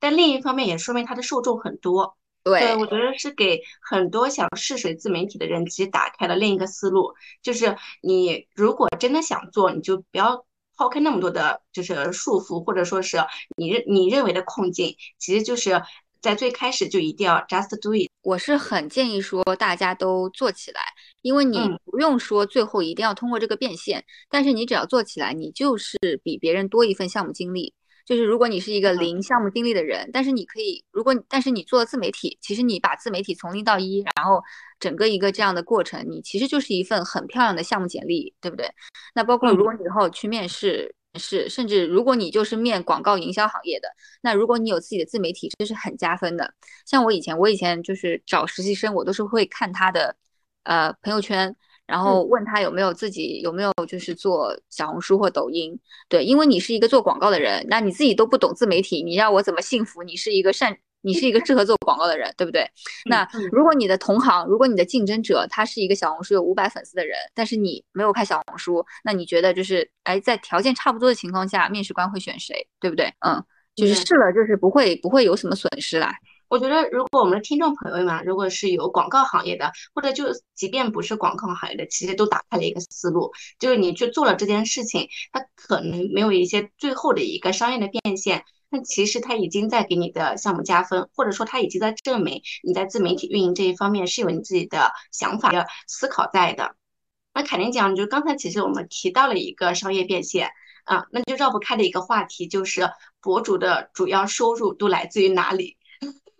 但另一方面也说明它的受众很多。对，我觉得是给很多想试水自媒体的人其实打开了另一个思路，就是你如果真的想做，你就不要抛开那么多的，就是束缚，或者说是你认你认为的困境，其实就是在最开始就一定要 just do it。我是很建议说大家都做起来。因为你不用说最后一定要通过这个变现，但是你只要做起来，你就是比别人多一份项目经历。就是如果你是一个零项目经历的人，但是你可以，如果但是你做自媒体，其实你把自媒体从零到一，然后整个一个这样的过程，你其实就是一份很漂亮的项目简历，对不对？那包括如果你以后去面试，是甚至如果你就是面广告营销行业的，那如果你有自己的自媒体，这是很加分的。像我以前，我以前就是找实习生，我都是会看他的。呃，朋友圈，然后问他有没有自己有没有就是做小红书或抖音，对，因为你是一个做广告的人，那你自己都不懂自媒体，你让我怎么信服你是一个善，你是一个适合做广告的人，对不对？那如果你的同行，如果你的竞争者他是一个小红书有五百粉丝的人，但是你没有开小红书，那你觉得就是哎，在条件差不多的情况下，面试官会选谁，对不对？嗯，就是试了就是不会不会有什么损失啦。我觉得，如果我们的听众朋友们，如果是有广告行业的，或者就即便不是广告行业的，其实都打开了一个思路，就是你去做了这件事情，它可能没有一些最后的一个商业的变现，但其实它已经在给你的项目加分，或者说它已经在证明你在自媒体运营这一方面是有你自己的想法、的思考在的。那凯琳讲，就刚才其实我们提到了一个商业变现啊，那就绕不开的一个话题，就是博主的主要收入都来自于哪里？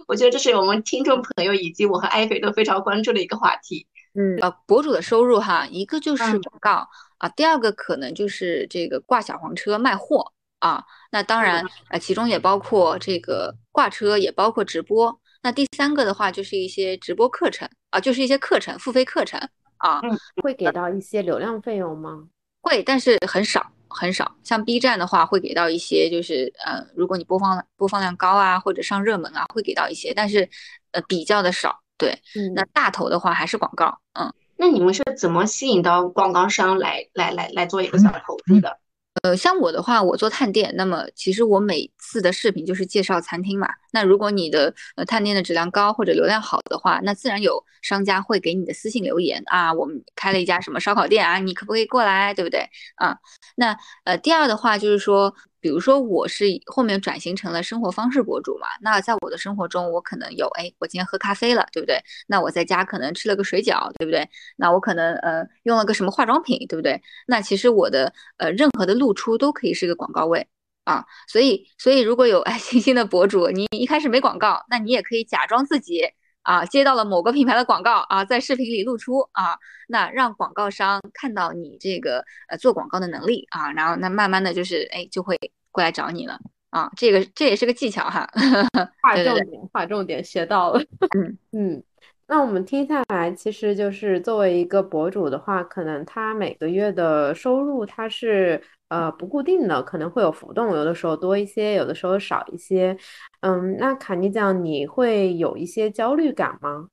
我觉得这是我们听众朋友以及我和艾菲都非常关注的一个话题。嗯，呃，博主的收入哈，一个就是广告啊，第二个可能就是这个挂小黄车卖货啊。那当然，呃，其中也包括这个挂车，也包括直播。那第三个的话，就是一些直播课程啊，就是一些课程，付费课程啊。嗯，会给到一些流量费用吗？会，但是很少。很少，像 B 站的话会给到一些，就是呃，如果你播放播放量高啊，或者上热门啊，会给到一些，但是呃比较的少。对，那大头的话还是广告。嗯，那你们是怎么吸引到广告商来来来来做一个小投资的？呃，像我的话，我做探店，那么其实我每次的视频就是介绍餐厅嘛。那如果你的呃探店的质量高或者流量好的话，那自然有商家会给你的私信留言啊，我们开了一家什么烧烤店啊，你可不可以过来，对不对啊？那呃，第二的话就是说。比如说我是后面转型成了生活方式博主嘛，那在我的生活中，我可能有哎，我今天喝咖啡了，对不对？那我在家可能吃了个水饺，对不对？那我可能呃用了个什么化妆品，对不对？那其实我的呃任何的露出都可以是个广告位啊，所以所以如果有哎新兴的博主，你一开始没广告，那你也可以假装自己。啊，接到了某个品牌的广告啊，在视频里露出啊，那让广告商看到你这个呃做广告的能力啊，然后那慢慢的就是哎就会过来找你了啊，这个这也是个技巧哈，划重点，划重点，学到了，嗯。嗯。那我们听下来，其实就是作为一个博主的话，可能他每个月的收入他是呃不固定的，可能会有浮动，有的时候多一些，有的时候少一些。嗯，那卡尼酱，你会有一些焦虑感吗？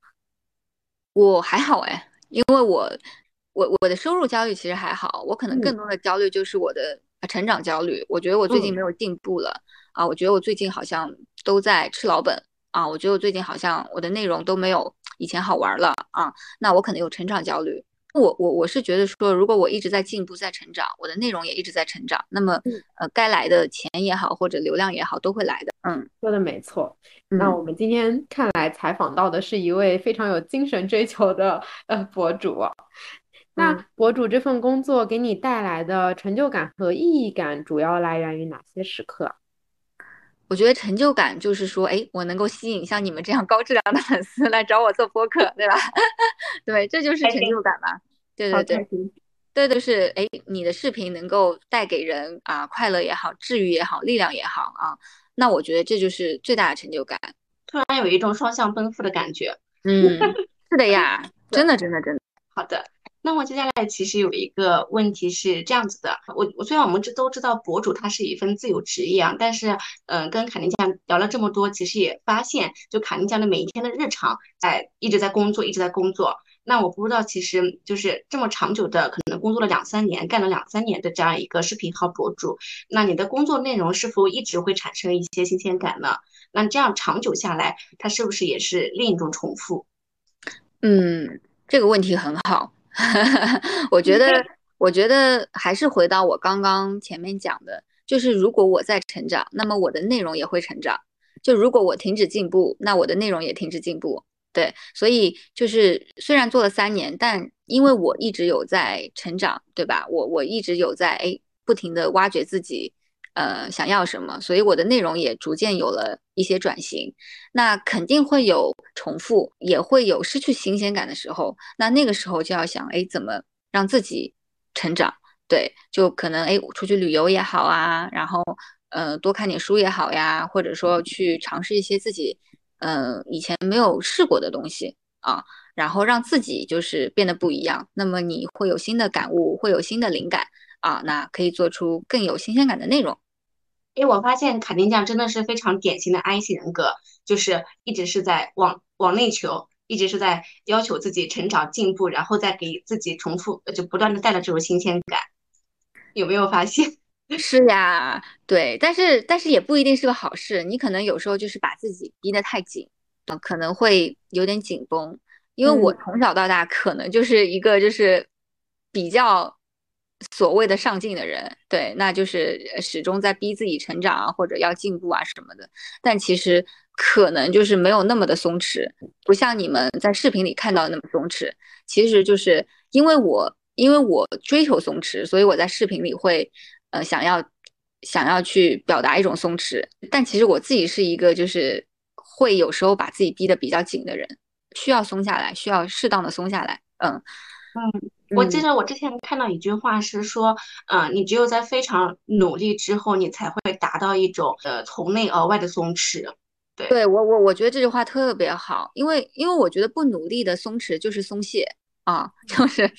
我还好哎，因为我我我的收入焦虑其实还好，我可能更多的焦虑就是我的成长焦虑。我觉得我最近没有进步了啊，我觉得我最近好像都在吃老本啊，我觉得我最近好像我的内容都没有。以前好玩了啊，那我可能有成长焦虑。我我我是觉得说，如果我一直在进步、在成长，我的内容也一直在成长，那么呃，该来的钱也好，或者流量也好，都会来的。嗯，说的没错。那我们今天看来采访到的是一位非常有精神追求的呃博主。那博主这份工作给你带来的成就感和意义感，主要来源于哪些时刻？我觉得成就感就是说，哎，我能够吸引像你们这样高质量的粉丝来找我做播客，对吧？对，这就是成就感嘛。对对对，对的是，哎，你的视频能够带给人啊快乐也好，治愈也好，力量也好啊，那我觉得这就是最大的成就感。突然有一种双向奔赴的感觉。嗯，是的呀，真的真的真的。好的。那么接下来其实有一个问题是这样子的，我我虽然我们这都知道博主他是一份自由职业啊，但是嗯，跟卡尼酱聊了这么多，其实也发现，就卡尼酱的每一天的日常，哎，一直在工作，一直在工作。那我不知道，其实就是这么长久的，可能工作了两三年，干了两三年的这样一个视频号博主，那你的工作内容是否一直会产生一些新鲜感呢？那这样长久下来，它是不是也是另一种重复？嗯，这个问题很好。我觉得，我觉得还是回到我刚刚前面讲的，就是如果我在成长，那么我的内容也会成长。就如果我停止进步，那我的内容也停止进步。对，所以就是虽然做了三年，但因为我一直有在成长，对吧？我我一直有在哎，不停的挖掘自己。呃，想要什么，所以我的内容也逐渐有了一些转型。那肯定会有重复，也会有失去新鲜感的时候。那那个时候就要想，哎，怎么让自己成长？对，就可能哎，出去旅游也好啊，然后呃，多看点书也好呀，或者说去尝试一些自己呃以前没有试过的东西啊，然后让自己就是变得不一样。那么你会有新的感悟，会有新的灵感啊，那可以做出更有新鲜感的内容。因为我发现卡丁酱真的是非常典型的 I 型人格，就是一直是在往往内求，一直是在要求自己成长进步，然后再给自己重复，就不断的带来这种新鲜感。有没有发现？是呀，对，但是但是也不一定是个好事。你可能有时候就是把自己逼得太紧，可能会有点紧绷。因为我从小到大可能就是一个就是比较。所谓的上进的人，对，那就是始终在逼自己成长啊，或者要进步啊什么的。但其实可能就是没有那么的松弛，不像你们在视频里看到的那么松弛。其实就是因为我因为我追求松弛，所以我在视频里会呃想要想要去表达一种松弛。但其实我自己是一个就是会有时候把自己逼得比较紧的人，需要松下来，需要适当的松下来。嗯嗯。我记得我之前看到一句话是说，嗯，你只有在非常努力之后，你才会达到一种呃从内而外的松弛。对，对我我我觉得这句话特别好，因为因为我觉得不努力的松弛就是松懈啊，就是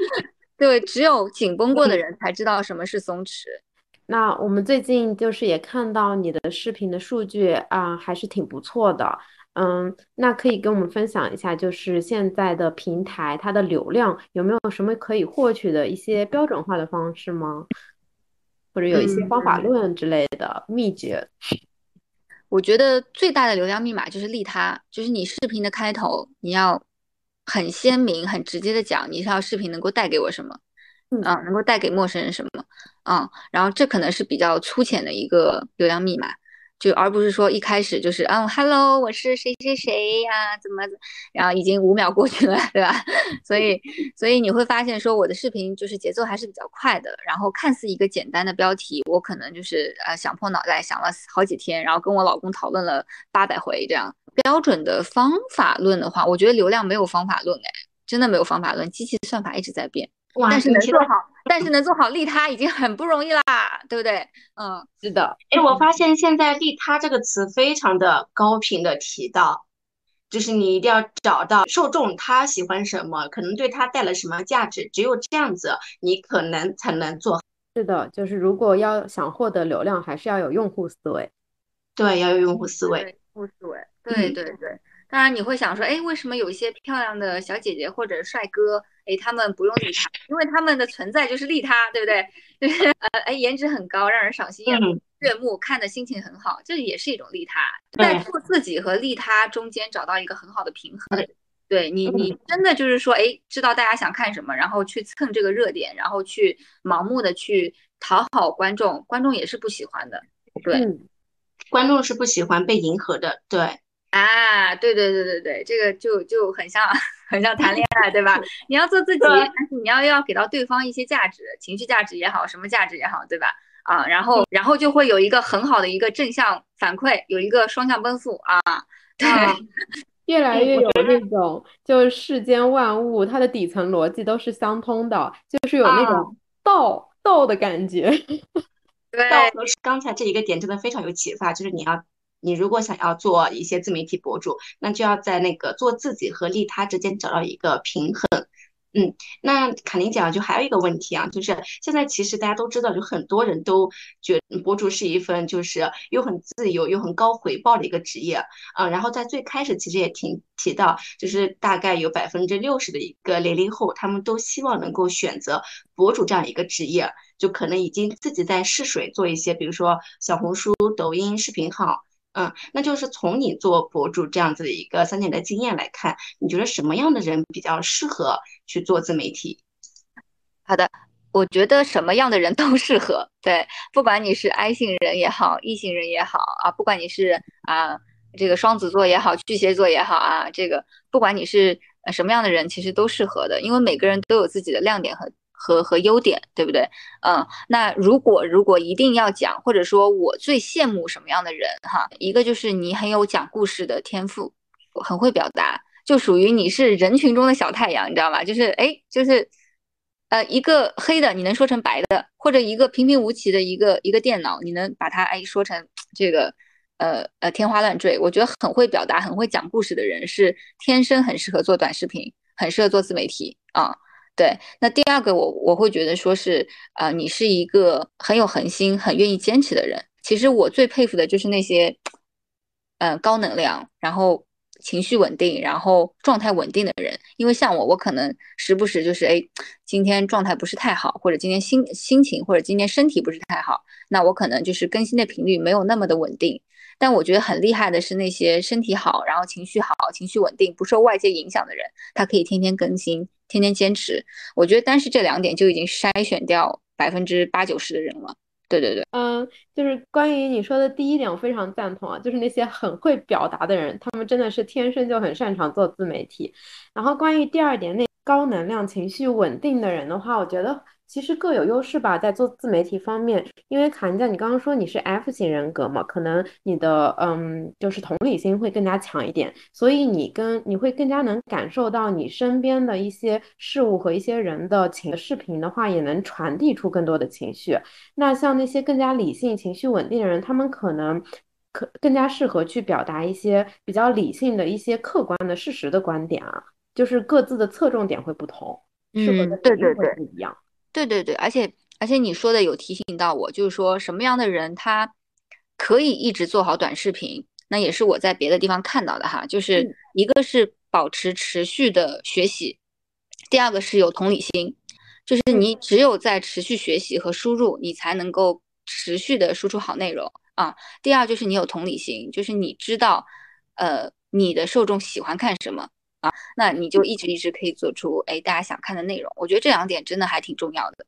对，只有紧绷过的人才知道什么是松弛。那我们最近就是也看到你的视频的数据啊，还是挺不错的。嗯，那可以跟我们分享一下，就是现在的平台它的流量有没有什么可以获取的一些标准化的方式吗？或者有一些方法论之类的秘诀。我觉得最大的流量密码就是利他，就是你视频的开头你要很鲜明、很直接的讲，你这条视频能够带给我什么，嗯，能够带给陌生人什么，嗯，然后这可能是比较粗浅的一个流量密码。就而不是说一开始就是嗯，hello，我是谁谁谁呀，怎么，然后已经五秒过去了，对吧？所以，所以你会发现说我的视频就是节奏还是比较快的，然后看似一个简单的标题，我可能就是呃想破脑袋想了好几天，然后跟我老公讨论了八百回这样。标准的方法论的话，我觉得流量没有方法论，哎，真的没有方法论，机器算法一直在变。但是能做好，但是能做好利他已经很不容易啦，对不对？嗯，是的。哎，我发现现在利他这个词非常的高频的提到，就是你一定要找到受众他喜欢什么，可能对他带来什么价值，只有这样子，你可能才能做。是的，就是如果要想获得流量，还是要有用户思维。对，要有用户思维。用户思维。对对对。当然你会想说，哎，为什么有一些漂亮的小姐姐或者帅哥？哎，他们不用利他，因为他们的存在就是利他，对不对？对呃，哎，颜值很高，让人赏心悦目，悦目，看的心情很好，这也是一种利他。在做自己和利他中间找到一个很好的平衡。对你，你真的就是说，哎，知道大家想看什么，然后去蹭这个热点，然后去盲目的去讨好观众，观众也是不喜欢的。对，观众是不喜欢被迎合的。对。啊，对对对对对，这个就就很像 很像谈恋爱，对吧？你要做自己，但是你要要给到对方一些价值，情绪价值也好，什么价值也好，对吧？啊，然后然后就会有一个很好的一个正向反馈，有一个双向奔赴啊。对，越来越有那种，就是世间万物它的底层逻辑都是相通的，就是有那种道道的感觉。对，刚才这一个点真的非常有启发，就是你要。你如果想要做一些自媒体博主，那就要在那个做自己和利他之间找到一个平衡。嗯，那肯定讲就还有一个问题啊，就是现在其实大家都知道，就很多人都觉博主是一份就是又很自由又很高回报的一个职业啊。然后在最开始其实也提提到，就是大概有百分之六十的一个零零后，他们都希望能够选择博主这样一个职业，就可能已经自己在试水做一些，比如说小红书、抖音视频号。嗯，那就是从你做博主这样子的一个三年的经验来看，你觉得什么样的人比较适合去做自媒体？好的，我觉得什么样的人都 适合。对，不管你是 I 型人也好，异性人也好啊，不管你是啊这个双子座也好，巨蟹座也好啊，这个不管你是什么样的人，其实都适合的，因为每个人都有自己的亮点和。和和优点，对不对？嗯，那如果如果一定要讲，或者说我最羡慕什么样的人哈？一个就是你很有讲故事的天赋，很会表达，就属于你是人群中的小太阳，你知道吗？就是哎，就是呃，一个黑的你能说成白的，或者一个平平无奇的一个一个电脑，你能把它哎说成这个呃呃天花乱坠。我觉得很会表达、很会讲故事的人是天生很适合做短视频，很适合做自媒体啊。对，那第二个我我会觉得说是啊，你是一个很有恒心、很愿意坚持的人。其实我最佩服的就是那些，嗯，高能量，然后情绪稳定，然后状态稳定的人。因为像我，我可能时不时就是哎，今天状态不是太好，或者今天心心情，或者今天身体不是太好，那我可能就是更新的频率没有那么的稳定。但我觉得很厉害的是那些身体好，然后情绪好、情绪稳定、不受外界影响的人，他可以天天更新。天天坚持，我觉得单是这两点就已经筛选掉百分之八九十的人了。对对对，嗯，就是关于你说的第一点，我非常赞同啊，就是那些很会表达的人，他们真的是天生就很擅长做自媒体。然后关于第二点，那高能量、情绪稳定的人的话，我觉得。其实各有优势吧，在做自媒体方面，因为卡尼酱，你刚刚说你是 F 型人格嘛，可能你的嗯，就是同理心会更加强一点，所以你跟你会更加能感受到你身边的一些事物和一些人的情视频的话，也能传递出更多的情绪。那像那些更加理性、情绪稳定的人，他们可能可更加适合去表达一些比较理性的一些客观的事实的观点啊，就是各自的侧重点会不同，适合的对对对不一样。对对对，而且而且你说的有提醒到我，就是说什么样的人他可以一直做好短视频，那也是我在别的地方看到的哈。就是一个是保持持续的学习，第二个是有同理心，就是你只有在持续学习和输入，你才能够持续的输出好内容啊。第二就是你有同理心，就是你知道，呃，你的受众喜欢看什么啊，那你就一直一直可以做出哎大家想看的内容。我觉得这两点真的还挺重要的。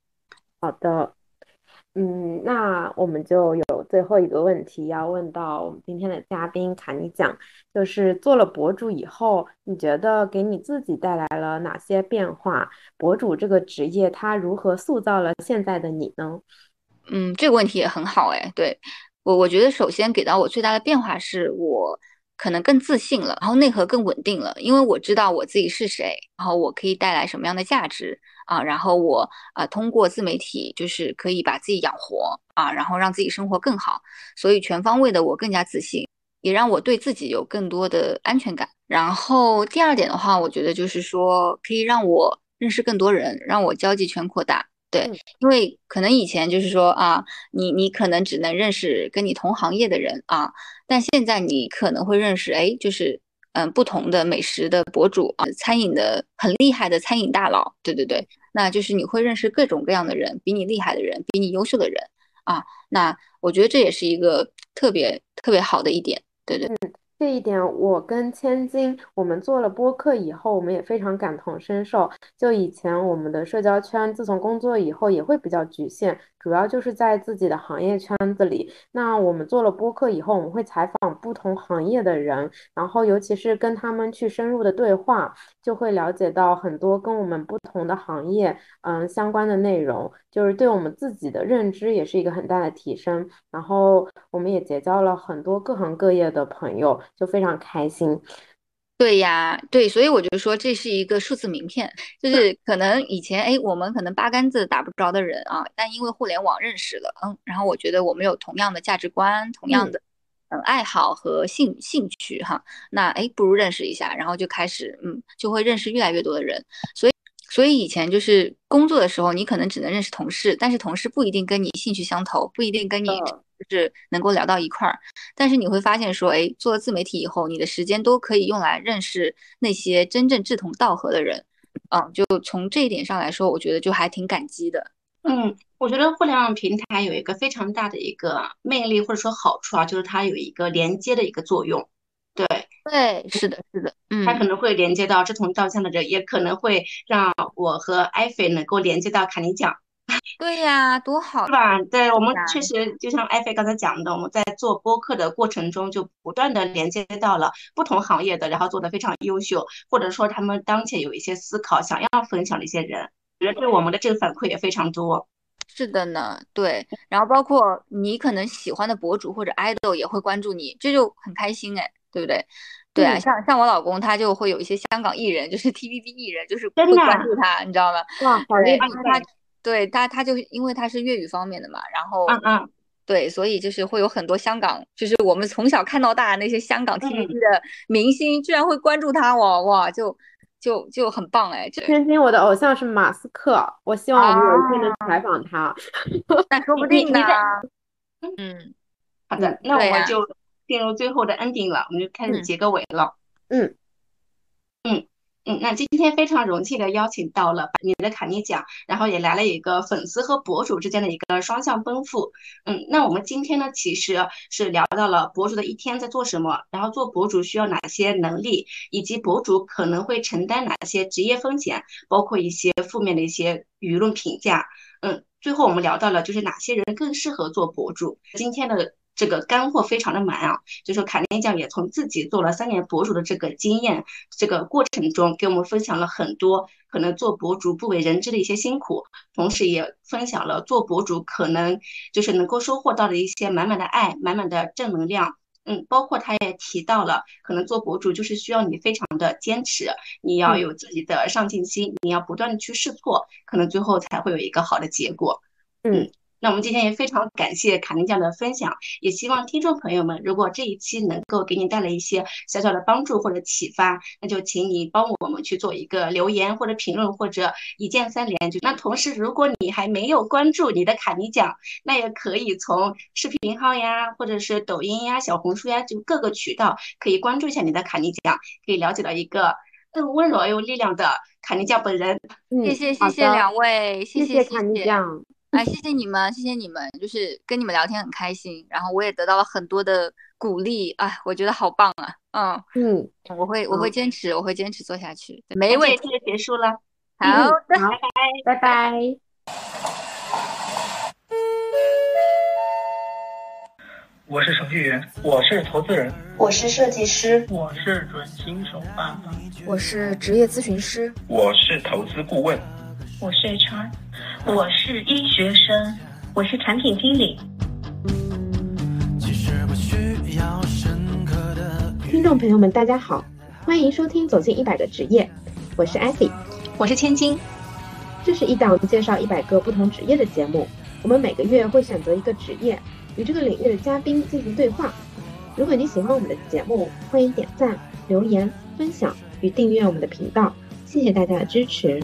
好的。嗯，那我们就有最后一个问题要问到我们今天的嘉宾卡尼讲，就是做了博主以后，你觉得给你自己带来了哪些变化？博主这个职业，它如何塑造了现在的你呢？嗯，这个问题也很好哎，对我，我觉得首先给到我最大的变化是我可能更自信了，然后内核更稳定了，因为我知道我自己是谁，然后我可以带来什么样的价值。啊，然后我啊，通过自媒体就是可以把自己养活啊，然后让自己生活更好，所以全方位的我更加自信，也让我对自己有更多的安全感。然后第二点的话，我觉得就是说可以让我认识更多人，让我交际圈扩大。对，因为可能以前就是说啊，你你可能只能认识跟你同行业的人啊，但现在你可能会认识，哎，就是。嗯，不同的美食的博主啊，餐饮的很厉害的餐饮大佬，对对对，那就是你会认识各种各样的人，比你厉害的人，比你优秀的人啊，那我觉得这也是一个特别特别好的一点，对对。这一点，我跟千金，我们做了播客以后，我们也非常感同身受。就以前我们的社交圈，自从工作以后也会比较局限，主要就是在自己的行业圈子里。那我们做了播客以后，我们会采访不同行业的人，然后尤其是跟他们去深入的对话，就会了解到很多跟我们不同的行业，嗯，相关的内容，就是对我们自己的认知也是一个很大的提升。然后我们也结交了很多各行各业的朋友。就非常开心，对呀，对，所以我就说这是一个数字名片，就是可能以前哎，我们可能八竿子打不着的人啊，但因为互联网认识了，嗯，然后我觉得我们有同样的价值观，同样的嗯爱好和兴兴趣哈，那哎，不如认识一下，然后就开始嗯，就会认识越来越多的人，所以。所以以前就是工作的时候，你可能只能认识同事，但是同事不一定跟你兴趣相投，不一定跟你就是能够聊到一块儿。但是你会发现说，哎，做了自媒体以后，你的时间都可以用来认识那些真正志同道合的人。嗯，就从这一点上来说，我觉得就还挺感激的。嗯，我觉得互联网平台有一个非常大的一个魅力或者说好处啊，就是它有一个连接的一个作用。对对，是的，是的，嗯，它可能会连接到志同道相的人，也可能会让我和艾菲能够连接到卡尼奖。对呀，多好，是吧？对我们确实就像艾菲刚才讲的，我们在做播客的过程中，就不断的连接到了不同行业的，然后做的非常优秀，或者说他们当前有一些思考想要分享的一些人，觉得对我们的这个反馈也非常多。是的呢，对，然后包括你可能喜欢的博主或者 idol 也会关注你，这就很开心哎。对不对？对啊，像像我老公他就会有一些香港艺人，就是 TVB 艺人，就是会关注他，你知道吗？哇，好厉害！他对他他就因为他是粤语方面的嘛，然后嗯嗯，对，所以就是会有很多香港，就是我们从小看到大那些香港 TVB 的明星，居然会关注他，哇哇，就就就很棒哎！天津我的偶像是马斯克，我希望我们有一天能采访他，那说不定呢。嗯，好的，那我们就。进入最后的 ending 了，我们就开始结个尾了。嗯嗯嗯，那今天非常荣幸的邀请到了你的卡尼奖，然后也来了一个粉丝和博主之间的一个双向奔赴。嗯，那我们今天呢，其实是聊到了博主的一天在做什么，然后做博主需要哪些能力，以及博主可能会承担哪些职业风险，包括一些负面的一些舆论评价。嗯，最后我们聊到了就是哪些人更适合做博主。今天的。这个干货非常的满啊，就说卡尼酱也从自己做了三年博主的这个经验，这个过程中给我们分享了很多可能做博主不为人知的一些辛苦，同时也分享了做博主可能就是能够收获到的一些满满的爱、满满的正能量。嗯，包括他也提到了，可能做博主就是需要你非常的坚持，你要有自己的上进心，你要不断的去试错，可能最后才会有一个好的结果。嗯。那我们今天也非常感谢卡尼酱的分享，也希望听众朋友们，如果这一期能够给你带来一些小小的帮助或者启发，那就请你帮我们去做一个留言或者评论或者一键三连。就那同时，如果你还没有关注你的卡尼酱，那也可以从视频号呀，或者是抖音呀、小红书呀，就各个渠道可以关注一下你的卡尼酱，可以了解到一个更温柔而有力量的卡尼酱本人。谢谢谢谢两位，谢谢卡尼酱。哎，谢谢你们，谢谢你们，就是跟你们聊天很开心，然后我也得到了很多的鼓励，哎，我觉得好棒啊，嗯嗯，我会我会坚持，我会坚持做下去，没问题，结束了，好的，拜拜，拜拜。我是程序员，我是投资人，我是设计师，我是准新手爸爸，我是职业咨询师，我是投资顾问，我是 HR，我是医学生，我是产品经理。听众朋友们，大家好，欢迎收听《走进一百个职业》，我是艾菲，我是千金。这是一档介绍一百个不同职业的节目，我们每个月会选择一个职业。与这个领域的嘉宾进行对话。如果你喜欢我们的节目，欢迎点赞、留言、分享与订阅我们的频道。谢谢大家的支持。